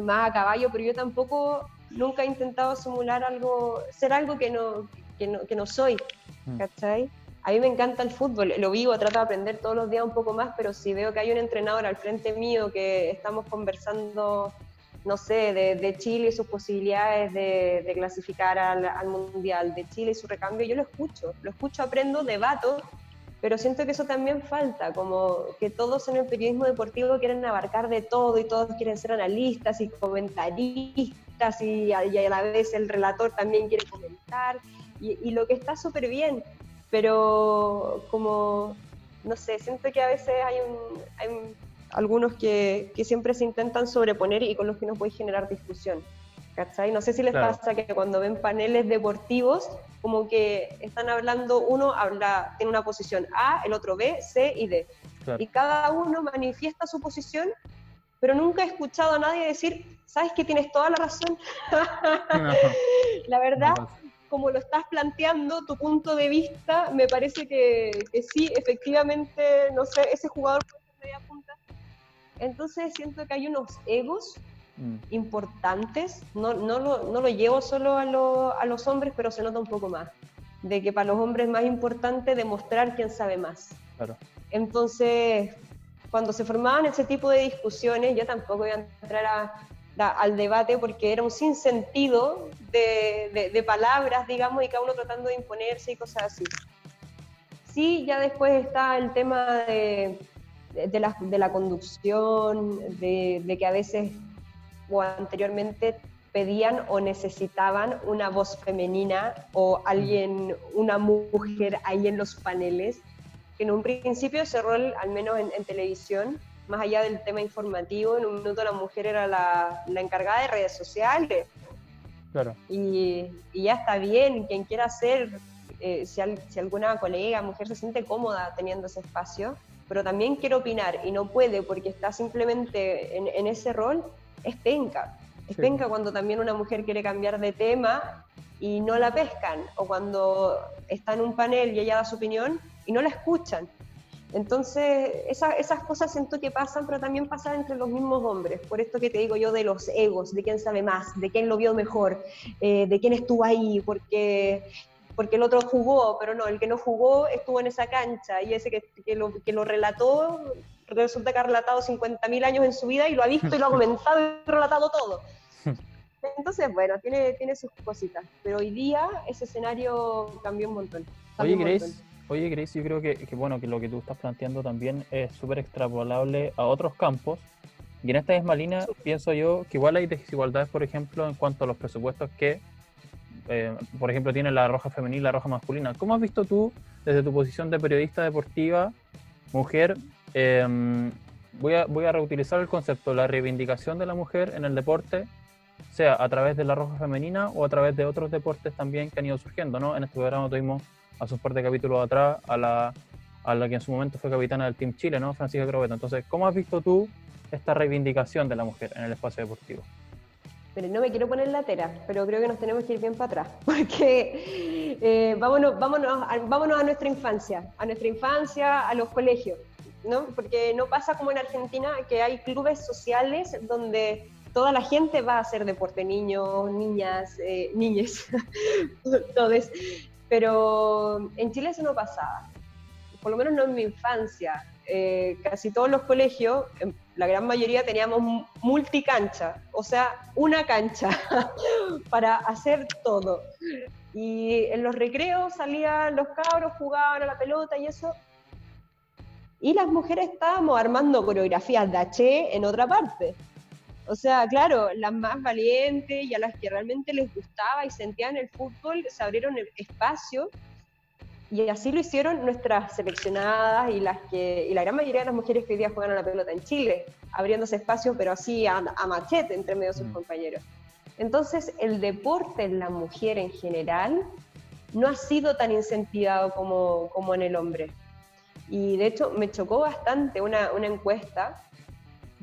más a caballo, pero yo tampoco nunca he intentado simular algo, ser algo que no, que no, que no soy, mm. A mí me encanta el fútbol, lo vivo, trato de aprender todos los días un poco más, pero si veo que hay un entrenador al frente mío que estamos conversando, no sé, de, Chile y sus posibilidades de, clasificar al, al, Mundial, de Chile y su recambio, yo lo escucho, lo escucho, aprendo, debato, pero siento que eso también falta, como que todos en el periodismo deportivo quieren abarcar de todo y todos quieren ser analistas y comentaristas y a, la vez el relator también quiere comentar y, y lo que está súper bien, pero como, no sé, siento que a veces hay, un, algunos que, que, siempre se intentan sobreponer y con los que no puede generar discusión. ¿Cachai? No sé si les pasa que cuando ven paneles deportivos, como que están hablando, uno habla, tiene una posición A, el otro B, C y D. Y cada uno manifiesta su posición, pero nunca he escuchado a nadie decir, sabes que tienes toda la razón. la verdad, como lo estás planteando, tu punto de vista, me parece que, sí, efectivamente, no sé, ese jugador puede ser media punta. Entonces siento que hay unos egos mm. importantes, no, no, lo, no, lo, llevo solo a, a, los hombres, pero se nota un poco más, de que para los hombres es más importante demostrar quién sabe más. Claro. Entonces, cuando se formaban ese tipo de discusiones, yo tampoco voy a entrar a, al debate porque era un sinsentido de, de, palabras, digamos, y cada uno tratando de imponerse y cosas así. Sí, ya después está el tema de, de la, de la conducción, de, que a veces o anteriormente pedían o necesitaban una voz femenina o alguien, una mujer ahí en los paneles, que en un principio ese rol, al menos en, en televisión, más allá del tema informativo, en un minuto la mujer era la, la encargada de redes sociales. Claro. Y, y, ya está bien, quien quiera hacer, eh, si, si, alguna colega, mujer se siente cómoda teniendo ese espacio, pero también quiere opinar y no puede porque está simplemente en, en ese rol, es penca. Es penca cuando también una mujer quiere cambiar de tema y no la pescan, o cuando está en un panel y ella da su opinión y no la escuchan. Entonces, esas cosas siento que pasan, pero también pasan entre los mismos hombres. Por esto que te digo yo de los egos, de quién sabe más, de quién lo vio mejor, eh, de quién estuvo ahí, porque, porque el otro jugó, pero no, el que no jugó estuvo en esa cancha y ese que, que, lo, que lo relató, resulta que ha relatado 50.000 años en su vida y lo ha visto y lo ha comentado y relatado todo. Entonces, bueno, tiene, tiene sus cositas, pero hoy día ese escenario cambió un montón.
Oye, Grace. Oye, Grace, yo creo que, bueno, que lo que tú estás planteando también es súper extrapolable a otros campos. Y en esta misma línea pienso yo que igual hay desigualdades, por ejemplo, en cuanto a los presupuestos que, eh, por ejemplo, tiene la roja femenina y la roja masculina. ¿Cómo has visto tú, desde tu posición de periodista deportiva, mujer, em, voy, a, voy a reutilizar el concepto, la reivindicación de la mujer en el deporte, sea a través de la roja femenina o a través de otros deportes también que han ido surgiendo, ¿no? En este programa tuvimos hace un par de capítulos atrás a la, a la que en su momento fue capitana del Team Chile, ¿no? Francisca Crobeto. Entonces, ¿cómo has visto tú esta reivindicación de la mujer en el espacio deportivo?
Pero no me quiero poner la tera, pero creo que nos tenemos que ir bien para atrás, porque eh, vámonos, vámonos, a, vámonos a nuestra infancia, a nuestra infancia, a los colegios, ¿no? Porque no pasa como en Argentina que hay clubes sociales donde toda la gente va a hacer deporte, niños, niñas, eh, niñes, todos. Pero en Chile eso no pasaba, por lo menos no en mi infancia. Eh, casi todos los colegios, la gran mayoría teníamos multicancha, o sea, una cancha para hacer todo. Y en los recreos salían los cabros, jugaban a la pelota y eso. Y las mujeres estábamos armando coreografías de H en otra parte. O sea, claro, las más valientes y a las que realmente les gustaba y sentían el fútbol se abrieron el espacio y así lo hicieron nuestras seleccionadas y las que y la gran mayoría de las mujeres que hoy día juegan a la pelota en Chile, abriéndose espacio, pero así a, machete entre medio de sus mm. compañeros. Entonces, el deporte en la mujer en general no ha sido tan incentivado como, como en el hombre. Y de hecho, me chocó bastante una, una encuesta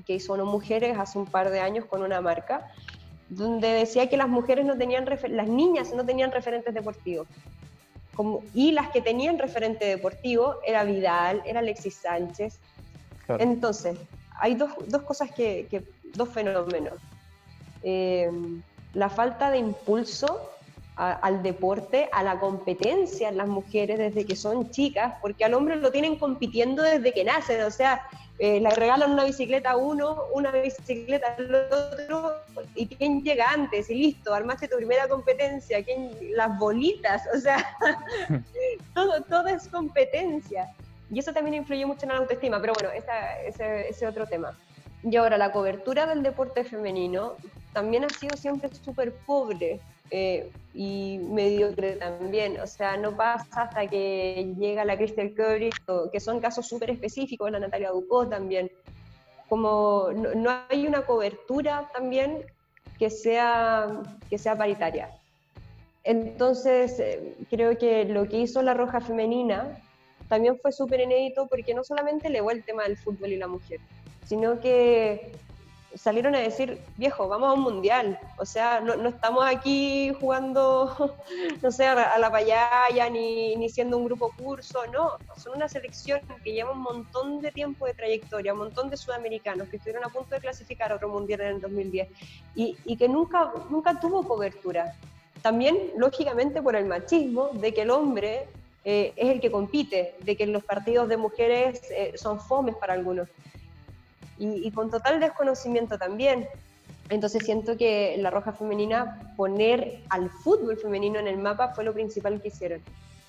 que hizo una mujeres hace un par de años con una marca, donde decía que las mujeres no tenían, las niñas no tenían referentes deportivos. Como, y las que tenían referente deportivo era Vidal, era Alexis Sánchez. Entonces, hay dos, dos cosas que, dos fenómenos. Eh, la falta de impulso al deporte, a la competencia en las mujeres desde que son chicas, porque al hombre lo tienen compitiendo desde que nacen, o sea, eh, le regalan una bicicleta a uno, una bicicleta al otro, y quién llega antes, y listo, armaste tu primera competencia, ¿quién, las bolitas, o sea, todo, todo es competencia. Y eso también influye mucho en la autoestima, pero bueno, ese es otro tema. Y ahora, la cobertura del deporte femenino también ha sido siempre súper pobre eh, y mediocre también. O sea, no pasa hasta que llega la Crystal Curry, que son casos súper específicos, la Natalia Ducó también. Como no, hay una cobertura también que sea, que sea paritaria. Entonces, eh, creo que lo que hizo la Roja Femenina también fue súper inédito porque no solamente le el tema del fútbol y la mujer, sino que salieron a decir, viejo, vamos a un mundial. O sea, no, no estamos aquí jugando, no sé, a la payaya ni, ni siendo un grupo curso, no. Son una selección que lleva un montón de tiempo de trayectoria, un montón de sudamericanos que estuvieron a punto de clasificar a otro mundial en el 2010 y, y que nunca, nunca tuvo cobertura. También, lógicamente, por el machismo de que el hombre eh, es el que compite, de que los partidos de mujeres eh, son fomes para algunos y, con total desconocimiento también. Entonces siento que la Roja Femenina, poner al fútbol femenino en el mapa fue lo principal que hicieron,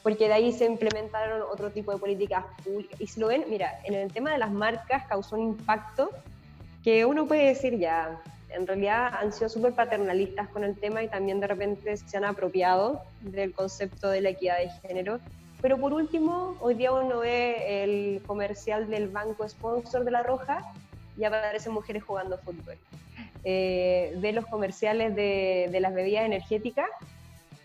porque de ahí se implementaron otro tipo de políticas públicas. Y si lo ven, mira, en el tema de las marcas causó un impacto que uno puede decir ya, en realidad han sido súper paternalistas con el tema y también de repente se han apropiado del concepto de la equidad de género. Pero por último, hoy día uno ve el comercial del banco sponsor de La Roja y aparecen mujeres jugando fútbol. Eh, ve los comerciales de, de, las bebidas energéticas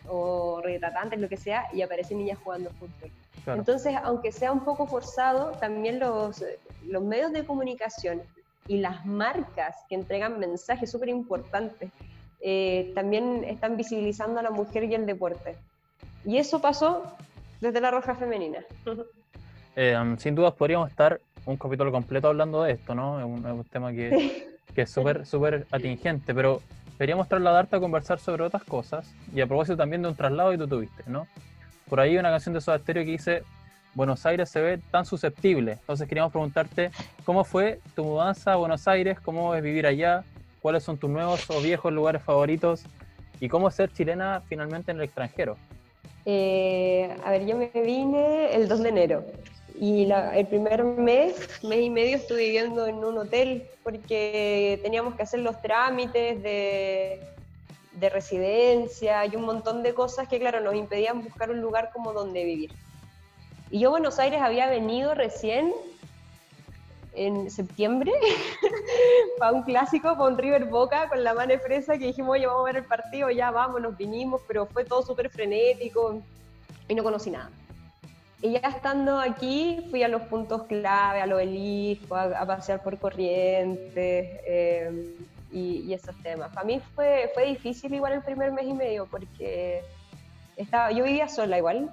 o rehidratantes, lo que sea, y aparecen niñas jugando fútbol. Entonces, aunque sea un poco forzado, también los, los medios de comunicación y las marcas que entregan mensajes súper importantes eh, también están visibilizando a la mujer y el deporte. Y eso pasó desde la Roja Femenina.
Eh, sin dudas podríamos estar un capítulo completo hablando de esto, ¿no? Es un, tema que, que es súper súper atingente, pero queríamos trasladarte a conversar sobre otras cosas y a propósito también de un traslado que tú tuviste, ¿no? Por ahí hay una canción de Soda Stereo que dice Buenos Aires se ve tan susceptible. Entonces queríamos preguntarte cómo fue tu mudanza a Buenos Aires, cómo es vivir allá, cuáles son tus nuevos o viejos lugares favoritos y cómo ser chilena finalmente en el extranjero.
Eh, a ver, yo me vine el 2 de enero y el primer mes, mes y medio estuve viviendo en un hotel porque teníamos que hacer los trámites de, de residencia y un montón de cosas que, claro, nos impedían buscar un lugar como donde vivir. Y yo Buenos Aires había venido recién en septiembre para un clásico, para un River Boca con la mano fresa que dijimos, oye, vamos a ver el partido, ya vamos, nos vinimos, pero fue todo súper frenético y no conocí nada. Y ya estando aquí, fui a los puntos clave, a lo obelisco, a, a pasear por corrientes eh, y, esos temas. Para mí fue, fue difícil igual el primer mes y medio porque estaba, yo vivía sola igual,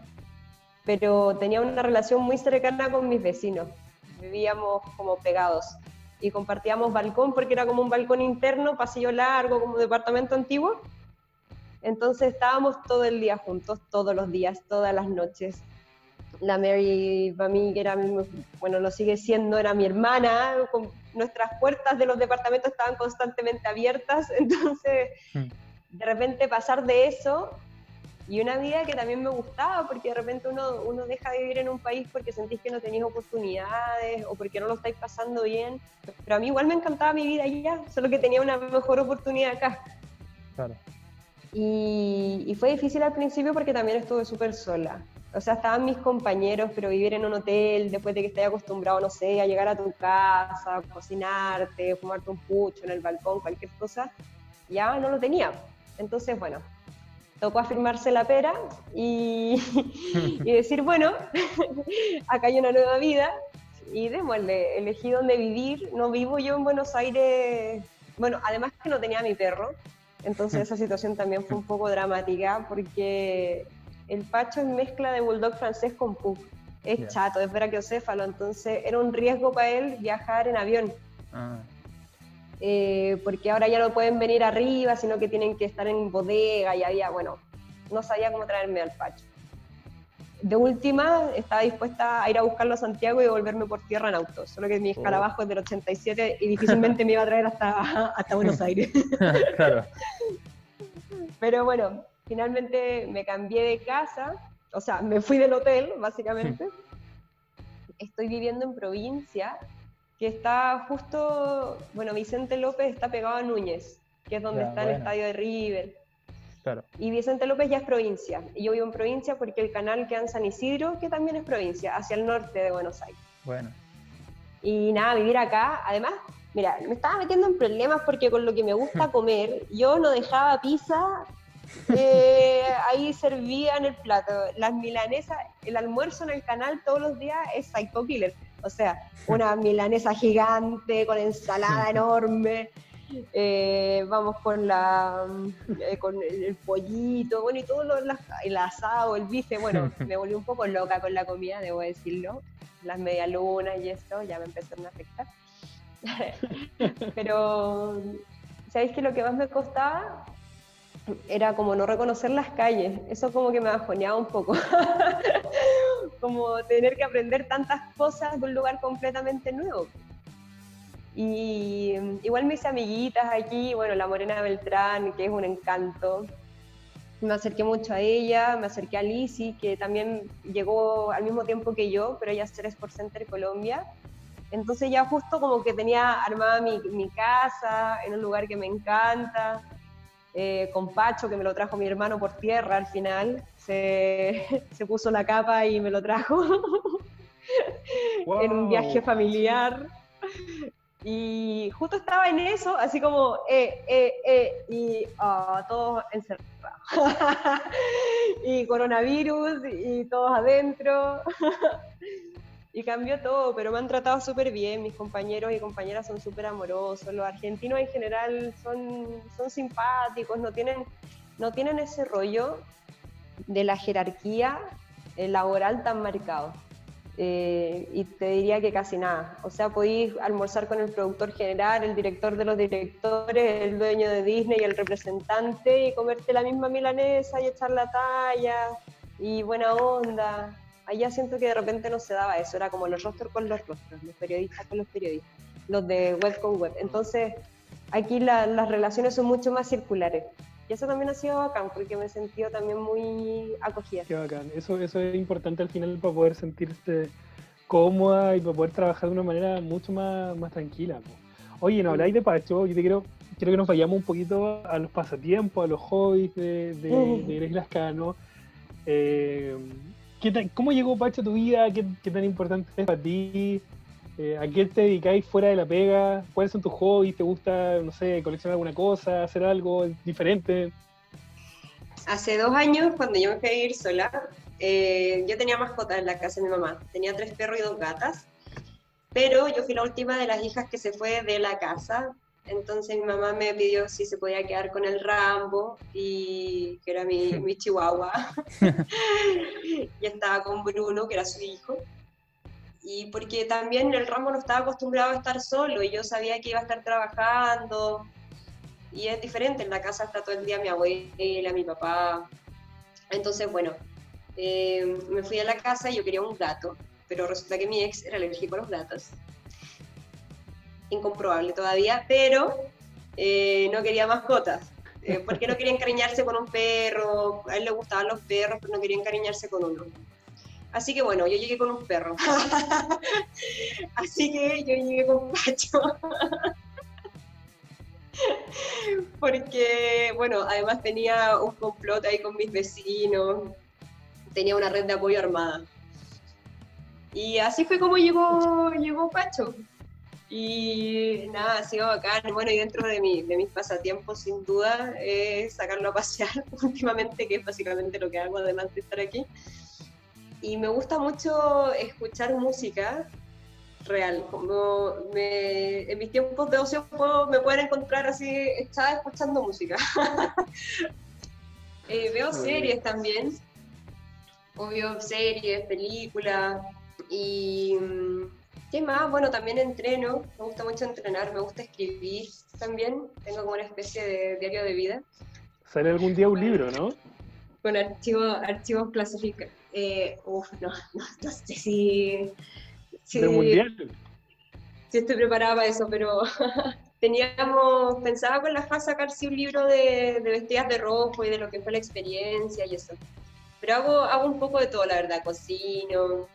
pero tenía una relación muy cercana con mis vecinos. Vivíamos como pegados y compartíamos balcón porque era como un balcón interno, pasillo largo, como departamento antiguo. Entonces estábamos todo el día juntos, todos los días, todas las noches la Mary para mí, que era, bueno, lo sigue siendo, era mi hermana, con, nuestras puertas de los departamentos estaban constantemente abiertas, entonces hmm. de repente pasar de eso y una vida que también me gustaba, porque de repente uno, uno deja de vivir en un país porque sentís que no tenéis oportunidades o porque no lo estáis pasando bien, pero a mí igual me encantaba mi vida allá, solo que tenía una mejor oportunidad acá. Claro. Y, y fue difícil al principio porque también estuve súper sola o sea, estaban mis compañeros, pero vivir en un hotel después de que estés acostumbrado, no sé, a llegar a tu casa, cocinarte, fumarte un pucho en el balcón, cualquier cosa, ya no lo tenía. Entonces, bueno, tocó afirmarse la pera y, y decir, bueno, acá hay una nueva vida y démosle, elegí dónde vivir. No vivo yo en Buenos Aires, bueno, además que no tenía mi perro, entonces esa situación también fue un poco dramática porque el Pacho es mezcla de bulldog francés con pug. Es chato, es brachiocéfalo, entonces era un riesgo para él viajar en avión. Ah. Eh, porque ahora ya no pueden venir arriba, sino que tienen que estar en bodega y había, bueno, no sabía cómo traerme al Pacho. De última, estaba dispuesta a ir a buscarlo a Santiago y volverme por tierra en auto, solo que mi
Oh.
escarabajo es del 87 y difícilmente me iba a traer hasta, hasta Buenos Aires.
claro.
Pero bueno, finalmente me cambié de casa, o sea, me fui del hotel, básicamente. Estoy viviendo en provincia, que está justo, bueno, Vicente López está pegado a Núñez, que es donde
Ya,
está el estadio de River.
Claro.
Y Vicente López ya es provincia. Y yo vivo en provincia porque el canal queda en San Isidro, que también es provincia, hacia el norte de Buenos Aires.
Bueno.
Y nada, vivir acá, además, mira, me estaba metiendo en problemas porque con lo que me gusta comer, yo no dejaba pizza eh, ahí servida en el plato. Las milanesas, el almuerzo en el canal todos los días es Psycho Killer. O sea, una milanesa gigante con ensalada enorme. eh, vamos con la eh, con el, pollito, bueno, y todo lo, el asado, el bife, bueno, me volví un poco loca con la comida, debo decirlo las medialunas y eso ya me empezaron a afectar. Pero, ¿sabéis que lo que más me costaba era como no reconocer las calles? Eso como que me bajoneaba un poco. como tener que aprender tantas cosas de un lugar completamente nuevo. Y igual hice amiguitas aquí, bueno, la Morena Beltrán, que es un encanto. Me acerqué mucho a ella, me acerqué a Lizzy, que también llegó al mismo tiempo que yo, pero ella es Tres por Center Colombia. Entonces ya justo como que tenía armada mi, mi casa en un lugar que me encanta, eh, con Pacho, que me lo trajo mi hermano por tierra al final, se, se puso la capa y me lo trajo en un viaje familiar. Y justo estaba en eso, así como, eh, eh, eh, y ah, todos encerrados. y coronavirus, y todos adentro. Y cambió todo, pero me han tratado súper bien. Mis compañeros y compañeras son súper amorosos. Los argentinos en general son, son simpáticos, no tienen, no tienen ese rollo de la jerarquía eh, laboral tan marcado. Eh, y te diría que casi nada. O sea, podéis almorzar con el productor general, el director de los directores, el dueño de Disney y el representante y comerte la misma milanesa y echar la talla y buena onda. Allá siento que de repente no se daba eso, era como los rostros con los rostros, los periodistas con los periodistas, los de web con web. Entonces, aquí la- las relaciones son mucho más circulares. Y eso también ha sido bacán, porque me he sentido también muy acogida.
Qué bacán. Eso, eso es importante al final para poder sentirse cómoda y para poder trabajar de una manera mucho más, más tranquila. Oye, no habláis de Pacho, yo te quiero, quiero que nos vayamos un poquito a los pasatiempos, a los hobbies de, de, de Grace Lascano. Eh, ¿qué tan- ¿Cómo llegó Pacho a tu vida? ¿Qué, qué tan importante es para ti? Eh, ¿A qué te dedicáis fuera de la pega? ¿Cuáles son tus hobbies? ¿Te gusta, no sé, coleccionar alguna cosa, hacer algo diferente?
Hace dos años, cuando yo me fui a vivir sola, eh, yo tenía mascotas en la casa de mi mamá. Tenía tres perros y dos gatas. Pero yo fui la última de las hijas que se fue de la casa. Entonces mi mamá me pidió si se podía quedar con el Rambo, y, que era mi, mi chihuahua. y estaba con Bruno, que era su hijo. Y porque también el Rambo no estaba acostumbrado a estar solo y yo sabía que iba a estar trabajando, y es diferente, en la casa está todo el día mi abuela, mi papá. Entonces, bueno, eh, me fui a la casa y yo quería un gato, pero resulta que mi ex era alérgico a los gatos. Incomprobable todavía, pero eh, no quería mascotas. Eh, porque no quería encariñarse con un perro, a él le gustaban los perros, pero no quería encariñarse con uno. Así que bueno, yo llegué con un perro. Así que yo llegué con Pacho. porque, bueno, además tenía un complot ahí con mis vecinos, tenía una red de apoyo armada. Y así fue como llegó, llegó Pacho. Y nada, ha sido bacán. Bueno, y dentro de, mi, de mis pasatiempos, sin duda, es sacarlo a pasear últimamente, que es básicamente lo que hago, además de estar aquí. Y me gusta mucho escuchar música real. Como me, en mis tiempos de ocio puedo- me pueden encontrar así, echada escuchando música. Eh, veo series también. Obvio, series, películas. Y. ¿Qué más? Bueno, también entreno. Me gusta mucho entrenar, me gusta escribir también. Tengo como una especie de diario de vida.
Sale algún día un libro, ¿no?
con archivos archivos clasificados. Eh, uf, no, no, no, sé si... si
mundial?
Si estoy preparada para eso, pero teníamos, pensaba con la FA sacar sí un libro de, de vestidas de rojo y de lo que fue la experiencia y eso. Pero hago, hago un poco de todo, la verdad, cocino,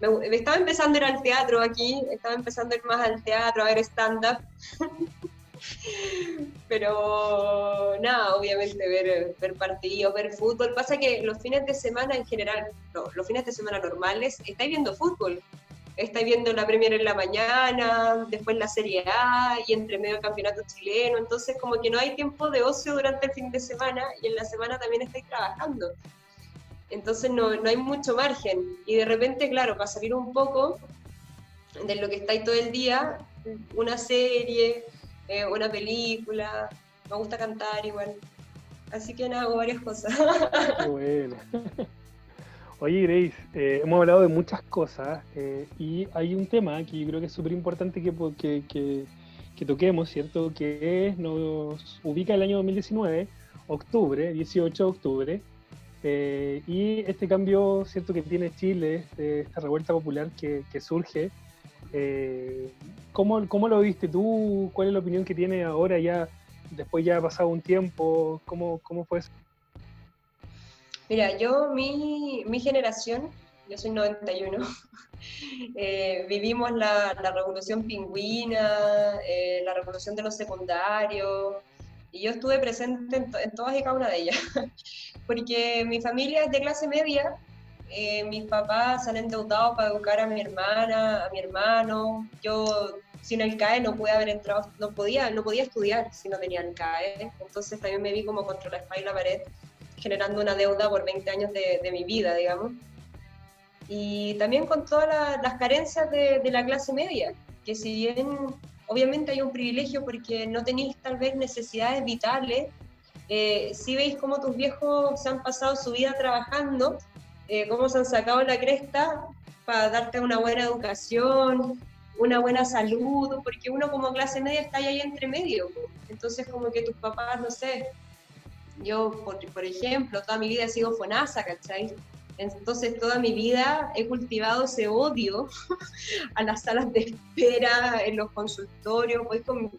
me, estaba empezando a ir al teatro aquí, estaba empezando a ir más al teatro, a ver stand-up. Pero nada, obviamente ver, ver partidos, ver fútbol. Pasa que los fines de semana en general, los fines de semana normales, estáis viendo fútbol. Estáis viendo la Premier en la mañana, después la Serie A y entre medio el campeonato chileno. Entonces, como que no hay tiempo de ocio durante el fin de semana y en la semana también estáis trabajando. Entonces no, no hay mucho margen. Y de repente, claro, para salir un poco de lo que estáis todo el día, una serie, eh, una película, me gusta cantar igual. Así que nada, hago varias cosas.
Bueno. Oye, Grace, eh, hemos hablado de muchas cosas eh, y hay un tema que yo creo que es súper importante que, que, que, que, toquemos, ¿cierto? Que nos ubica el año 2019, octubre, 18 de octubre, eh, y este cambio cierto que tiene Chile, esta revuelta popular que, surge, eh, ¿cómo, ¿cómo, lo viste tú? ¿Cuál es la opinión que tiene ahora ya, después ya ha pasado un tiempo? ¿Cómo, cómo fue eso?
Mira, yo, mi, mi generación, yo soy 91, eh, vivimos la, la, revolución pingüina, la revolución de los secundarios, y yo estuve presente en, todas y cada una de ellas, porque mi familia es de clase media, eh, mis papás se han endeudado para educar a mi hermana, a mi hermano, yo sin el CAE no pude haber entrado, no podía, no podía estudiar si no tenía el CAE, entonces también me vi como contra la espalda y la pared, generando una deuda por 20 años de, de mi vida, digamos. Y también con todas las carencias de, de la clase media, que si bien obviamente hay un privilegio porque no tenéis tal vez necesidades vitales. Eh, si veis cómo tus viejos se han pasado su vida trabajando, eh, cómo se han sacado la cresta para darte una buena educación, una buena salud, porque uno como clase media está ahí entre medio. Entonces como que tus papás, no sé, yo por, por ejemplo, toda mi vida he sido FONASA, ¿cachai? Entonces toda mi vida he cultivado ese odio a las salas de espera, en los consultorios, pues con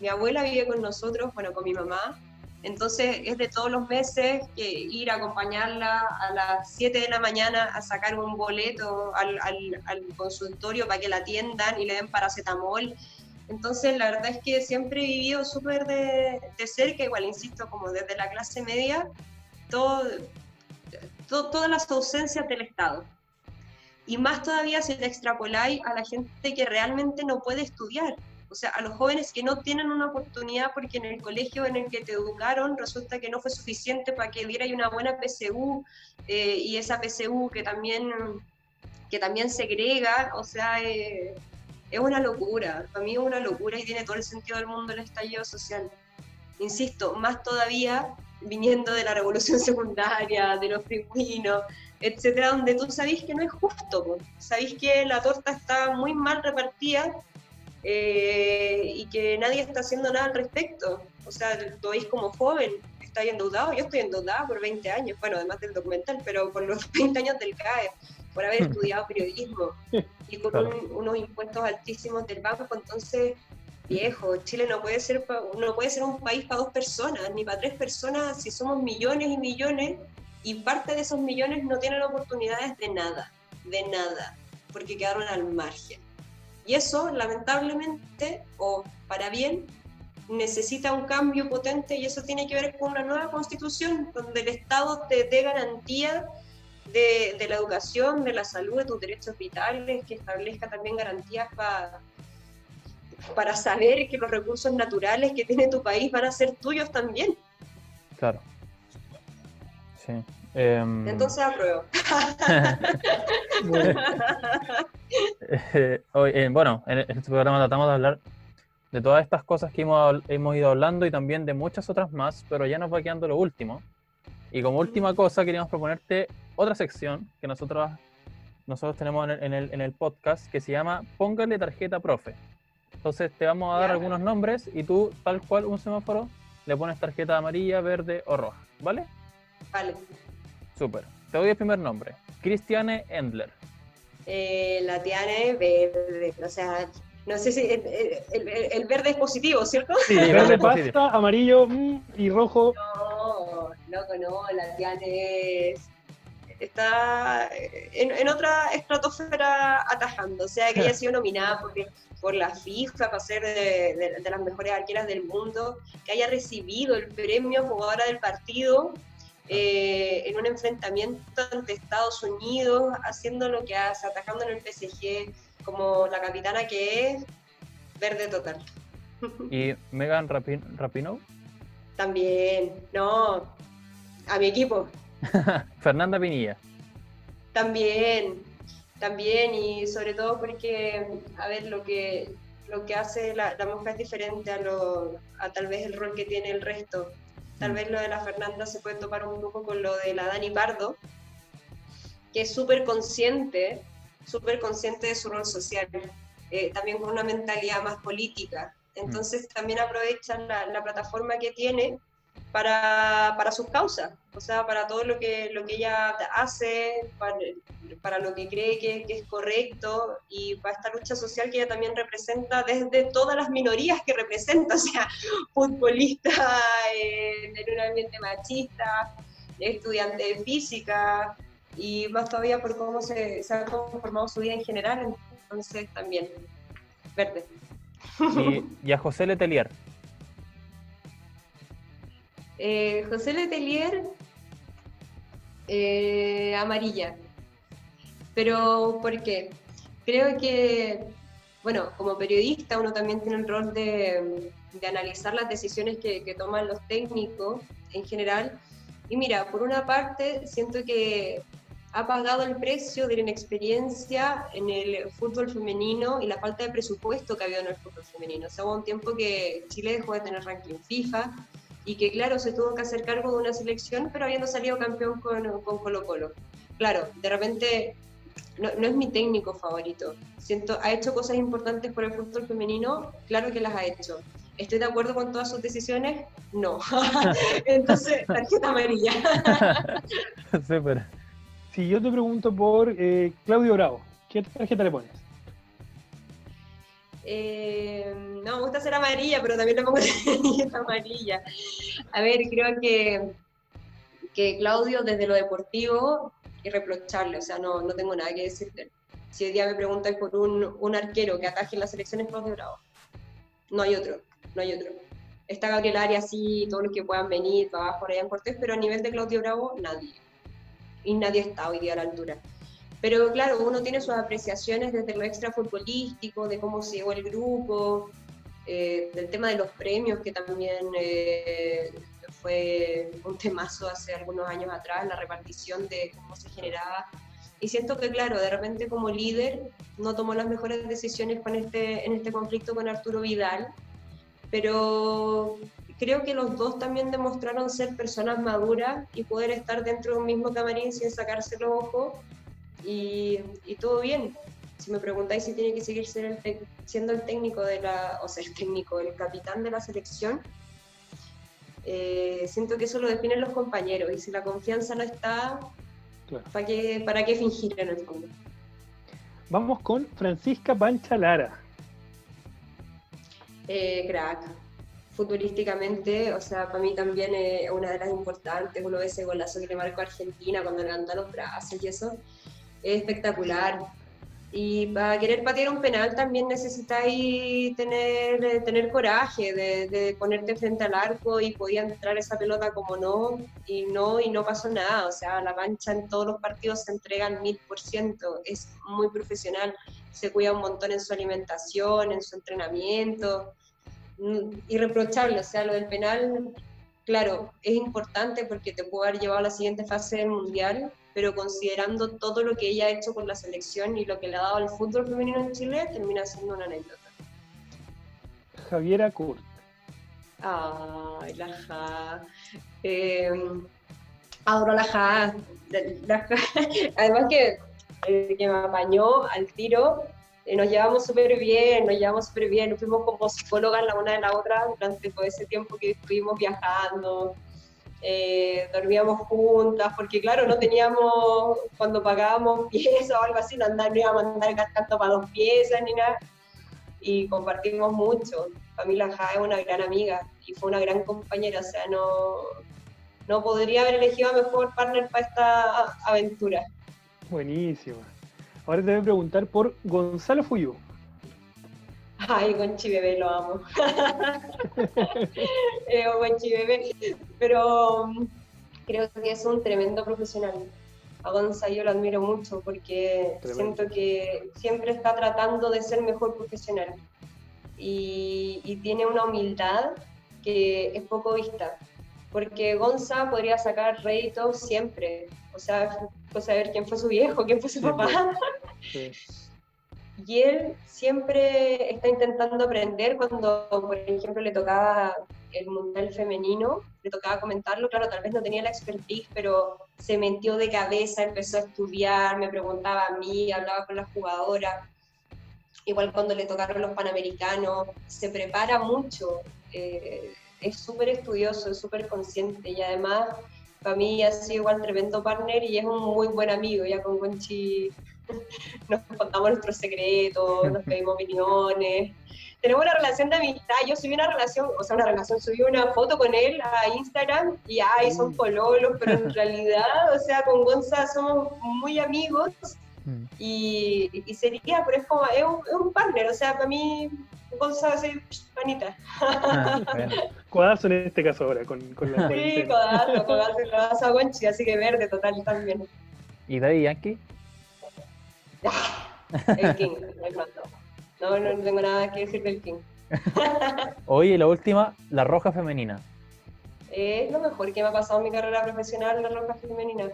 mi, abuela vive con nosotros, bueno, con mi mamá, entonces es de todos los meses que ir a acompañarla a las 7 de la mañana a sacar un boleto al, al, consultorio para que la atiendan y le den paracetamol. Entonces la verdad es que siempre he vivido súper de, de cerca, igual insisto, como desde la clase media, todo, todas las ausencias del Estado. Y más todavía si le extrapoláis a la gente que realmente no puede estudiar. O sea, a los jóvenes que no tienen una oportunidad porque en el colegio en el que te educaron resulta que no fue suficiente para que diera una buena PSU eh, y esa PSU que también, que también segrega, o sea, eh, es una locura. Para mí es una locura y tiene todo el sentido del mundo el estallido social. Insisto, más todavía viniendo de la revolución secundaria, de los pingüinos, etcétera, donde tú sabés que no es justo, sabéis que la torta está muy mal repartida eh, y que nadie está haciendo nada al respecto. O sea, lo veis como joven, está endeudado, yo estoy endeudada por 20 años, bueno, además del documental, pero por los 20 años del CAE, por haber estudiado periodismo y con unos impuestos altísimos del banco, entonces viejo, Chile no puede ser no puede ser un país para dos personas, ni para tres personas si somos millones y millones y parte de esos millones no tienen oportunidades de nada, de nada, porque quedaron al margen. Y eso, lamentablemente, o para bien, necesita un cambio potente y eso tiene que ver con una nueva constitución donde el Estado te dé garantía de, de la educación, de la salud, de tus derechos vitales, que establezca también garantías para para saber que los recursos naturales que tiene tu país van a ser tuyos también.
Claro.
Sí. Em, Entonces apruebo.
Eh, eh, bueno, en este programa tratamos de hablar de todas estas cosas que hemos, hemos ido hablando y también de muchas otras más, pero ya nos va quedando lo último. Y como última cosa queríamos proponerte otra sección que nosotros, nosotros tenemos en el, en el, en el podcast que se llama Póngale tarjeta profe. Entonces te vamos a dar algunos nombres y tú, tal cual un semáforo, le pones tarjeta amarilla, verde o roja, ¿vale?
Vale.
Súper. Te doy el primer nombre. Cristiane Endler.
Eh, la Tiane verde, o sea, no sé si el, el- el- el verde es positivo, ¿cierto?
Sí,
Verde
positivo.
pasta, amarillo mm, y rojo.
No, loco, no, la Tiane es- está en, en otra estratosfera atajando, o sea, que haya sido nominada por, por la FIFA para ser de, de- de las mejores arqueras del mundo, que haya recibido el premio jugadora del partido eh, en un enfrentamiento ante Estados Unidos, haciendo lo que hace, atajando en el PSG, como la capitana que es, verde total.
Y Megan Rapin Rapinoe.
También, no, a mi equipo,
Fernanda Pinilla.
También, también, y sobre todo porque, a ver, lo que, lo que hace la, la mosca es diferente a, lo, a tal vez el rol que tiene el resto. Tal
Mm.
vez lo de la Fernanda se puede topar un poco con lo de la Dani Pardo, que es súper consciente, súper consciente de su rol social, eh, también con una mentalidad más política. Entonces también aprovechan la, la plataforma que tiene para, para sus causas, o sea, para todo lo que, lo que ella hace, para, para lo que cree que, que es correcto y para esta lucha social que ella también representa desde todas las minorías que representa, o sea, futbolista eh, en un ambiente machista, estudiante de física y más todavía por cómo se, se ha conformado su vida en general, entonces también, verde.
Y, y a José Letelier.
Eh, José Letelier, eh, amarilla. Pero, ¿por qué? Creo que, bueno, como periodista uno también tiene el rol de, analizar las decisiones que, toman los técnicos en general. Y mira, por una parte, siento que ha pagado el precio de la inexperiencia en el fútbol femenino y la falta de presupuesto que ha habido en el fútbol femenino. O hubo un tiempo que Chile dejó de tener ranking FIFA, y que claro, se tuvo que hacer cargo de una selección, pero habiendo salido campeón con, con Colo Colo. Claro, de repente no, no, es mi técnico favorito. Siento, ha hecho cosas importantes por el fútbol femenino, claro que las ha hecho. ¿Estoy de acuerdo con todas sus decisiones? No. Entonces, tarjeta amarilla.
Súper.
Si yo te pregunto por eh, Claudio Bravo, ¿qué tarjeta le pones?
Eh, no, me gusta ser amarilla, pero también le pongo amarilla. A ver, creo que, que Claudio desde lo deportivo, irreprochable, o sea, no, no tengo nada que decirte. Si hoy día me preguntan por un, un arquero que ataje en las selecciones Claudio Bravo, no hay otro, no hay otro. Está Gabriel Arias, sí, todos los que puedan venir, para abajo, en Cortés, pero a nivel de Claudio Bravo, nadie. Y nadie está hoy día a la altura. Pero claro, uno tiene sus apreciaciones desde lo extra futbolístico, de cómo se llegó el grupo, eh, del tema de los premios, que también eh, fue un temazo hace algunos años atrás, la repartición de cómo se generaba. Y siento que, claro, de repente como líder no tomó las mejores decisiones con este, en este conflicto con Arturo Vidal, pero creo que los dos también demostraron ser personas maduras y poder estar dentro de un mismo camarín sin sacarse los ojos y, y, todo bien. Si me preguntáis si tiene que seguir ser el siendo el técnico de la, o sea, el técnico, el capitán de la selección, eh, siento que eso lo definen los compañeros y si la confianza no está, claro. ¿para, qué, ¿para qué fingir en el fondo?
Vamos con Francisca Pancha Lara.
Eh, crack. Futbolísticamente, o sea, para mí también es una de las importantes. Uno ve ese golazo que le marcó a Argentina cuando levanta los brazos y eso es espectacular. Y para querer patear un penal también necesitáis tener, tener coraje de, ponerte frente al arco y podía entrar esa pelota como no, y no, y no pasó nada. O sea, la mancha en todos los partidos se entregan mil por ciento. Es muy profesional, se cuida un montón en su alimentación, en su entrenamiento. Irreprochable, o sea, lo del penal, claro, es importante porque te puede haber llevado a la siguiente fase del mundial, pero considerando todo lo que ella ha hecho con la selección y lo que le ha dado al fútbol femenino en Chile, termina siendo una anécdota.
Javiera Kurt.
Ay, la Ja. Eh, adoro la Ja. La ja. Además que, eh, que me apañó al tiro, eh, nos llevamos súper bien, nos llevamos súper bien, nos fuimos como psicólogas la una de la otra durante todo ese tiempo que estuvimos viajando. Eh, dormíamos juntas, porque claro, no teníamos, cuando pagábamos piezas o algo así, no, andar, no íbamos a andar gastando para dos piezas ni nada, y compartimos mucho. Camila Ja es una gran amiga y fue una gran compañera, o sea, no, no podría haber elegido a mejor partner para esta aventura.
Buenísimo. Ahora te voy a preguntar por Gonzalo Fuyú.
Ay, Gonchi Bebé, lo amo. eh, Gonchi Bebé. Pero mm, creo que es un tremendo profesional. A Gonzalo yo lo admiro mucho porque siento que siempre está tratando de ser mejor profesional. Y, y, tiene una humildad que es poco vista. Porque Gonza podría sacar réditos siempre. O sea, saber quién fue su viejo, quién fue su papá. Sí y él siempre está intentando aprender cuando, por ejemplo, le tocaba el mundial femenino, le tocaba comentarlo, claro, tal vez no tenía la expertise, pero se metió de cabeza, empezó a estudiar, me preguntaba a mí, hablaba con las jugadoras, igual cuando le tocaron los panamericanos, se prepara mucho, eh, es súper estudioso, es súper consciente y además para mí ha sido igual tremendo partner y es un muy buen amigo, ya con Conchi nos contamos nuestros secretos, nos pedimos opiniones. Tenemos una relación de amistad. Yo subí una relación, o sea, una relación, subí una foto con él a Instagram y ay, son mm. pololos, pero en realidad, o sea, con Gonza somos muy amigos mm. y, y, sería, pero es como, es un, partner, o sea, para mí Gonza es panita.
Ah, codazo en este caso ahora, con, con la
Sí, codazo, codazo, codazo a Gonchi, así que verde total también.
¿Y Daddy Yankee?
El King, No, no, tengo nada que decir del King.
Oye, la última, la roja femenina.
Es lo mejor que me ha pasado en mi carrera profesional, la roja femenina.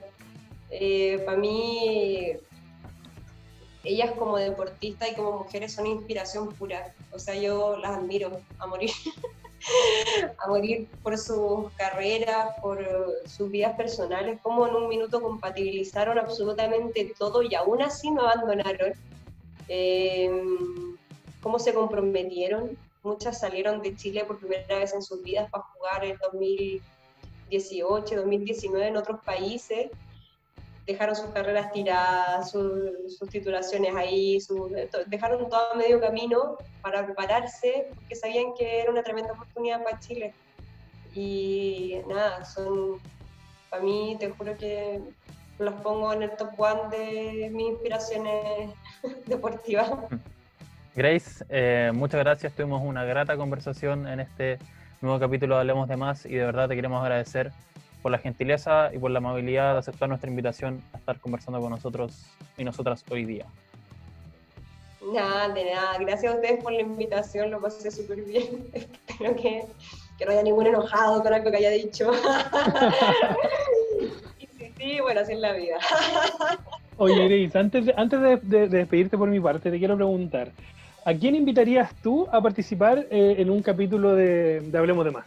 Eh, para mí, ellas como deportistas y como mujeres son inspiración pura. O sea, yo las admiro a morir. a morir por sus carreras, por sus vidas personales, cómo en un minuto compatibilizaron absolutamente todo y aún así no abandonaron, eh, cómo se comprometieron. Muchas salieron de Chile por primera vez en sus vidas para jugar en 2018, 2019 en otros países dejaron sus carreras tiradas, sus titulaciones ahí, dejaron todo a medio camino para prepararse, porque sabían que era una tremenda oportunidad para Chile. Y nada, son, para mí, te juro que los pongo en el top one de mis inspiraciones deportivas.
Grace, eh, muchas gracias, tuvimos una grata conversación en este nuevo capítulo de Hablemos de Más y de verdad te queremos agradecer por la gentileza y por la amabilidad de aceptar nuestra invitación a estar conversando con nosotros y nosotras hoy día.
Nada, de nada. Gracias a ustedes por la invitación, lo pasé súper bien. Espero que, que, no haya ningún enojado con algo que haya dicho. y sí, sí, bueno, así es la vida.
Oye, Grace, antes, de, antes de, despedirte por mi parte, te quiero preguntar, ¿a quién invitarías tú a participar eh, en un capítulo de, de Hablemos de Más?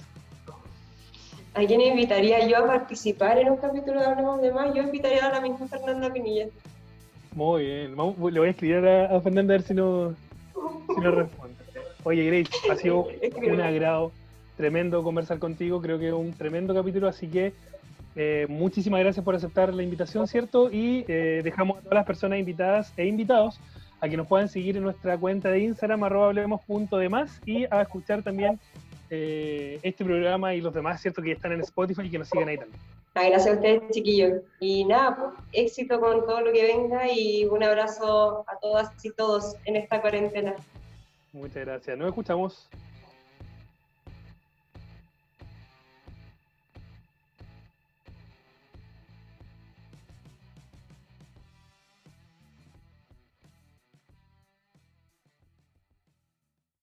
¿A quién invitaría yo a participar en un capítulo de Hablemos de Más? Yo invitaría a la misma Fernanda Pinilla.
Muy bien, le voy a escribir a, Fernanda a ver si no, si no responde. Oye, Grace, ha sido un agrado tremendo conversar contigo, creo que es un tremendo capítulo, así que eh, muchísimas gracias por aceptar la invitación, ¿cierto? Y eh, dejamos a todas las personas invitadas e invitados a que nos puedan seguir en nuestra cuenta de Instagram, arroba hablemos.demás, y a escuchar también eh, este programa y los demás, ¿cierto? Que están en Spotify y que nos siguen ahí también.
Ah, gracias a ustedes, chiquillos. Y nada, pues, éxito con todo lo que venga y un abrazo a todas y todos en esta cuarentena.
Muchas gracias. Nos escuchamos.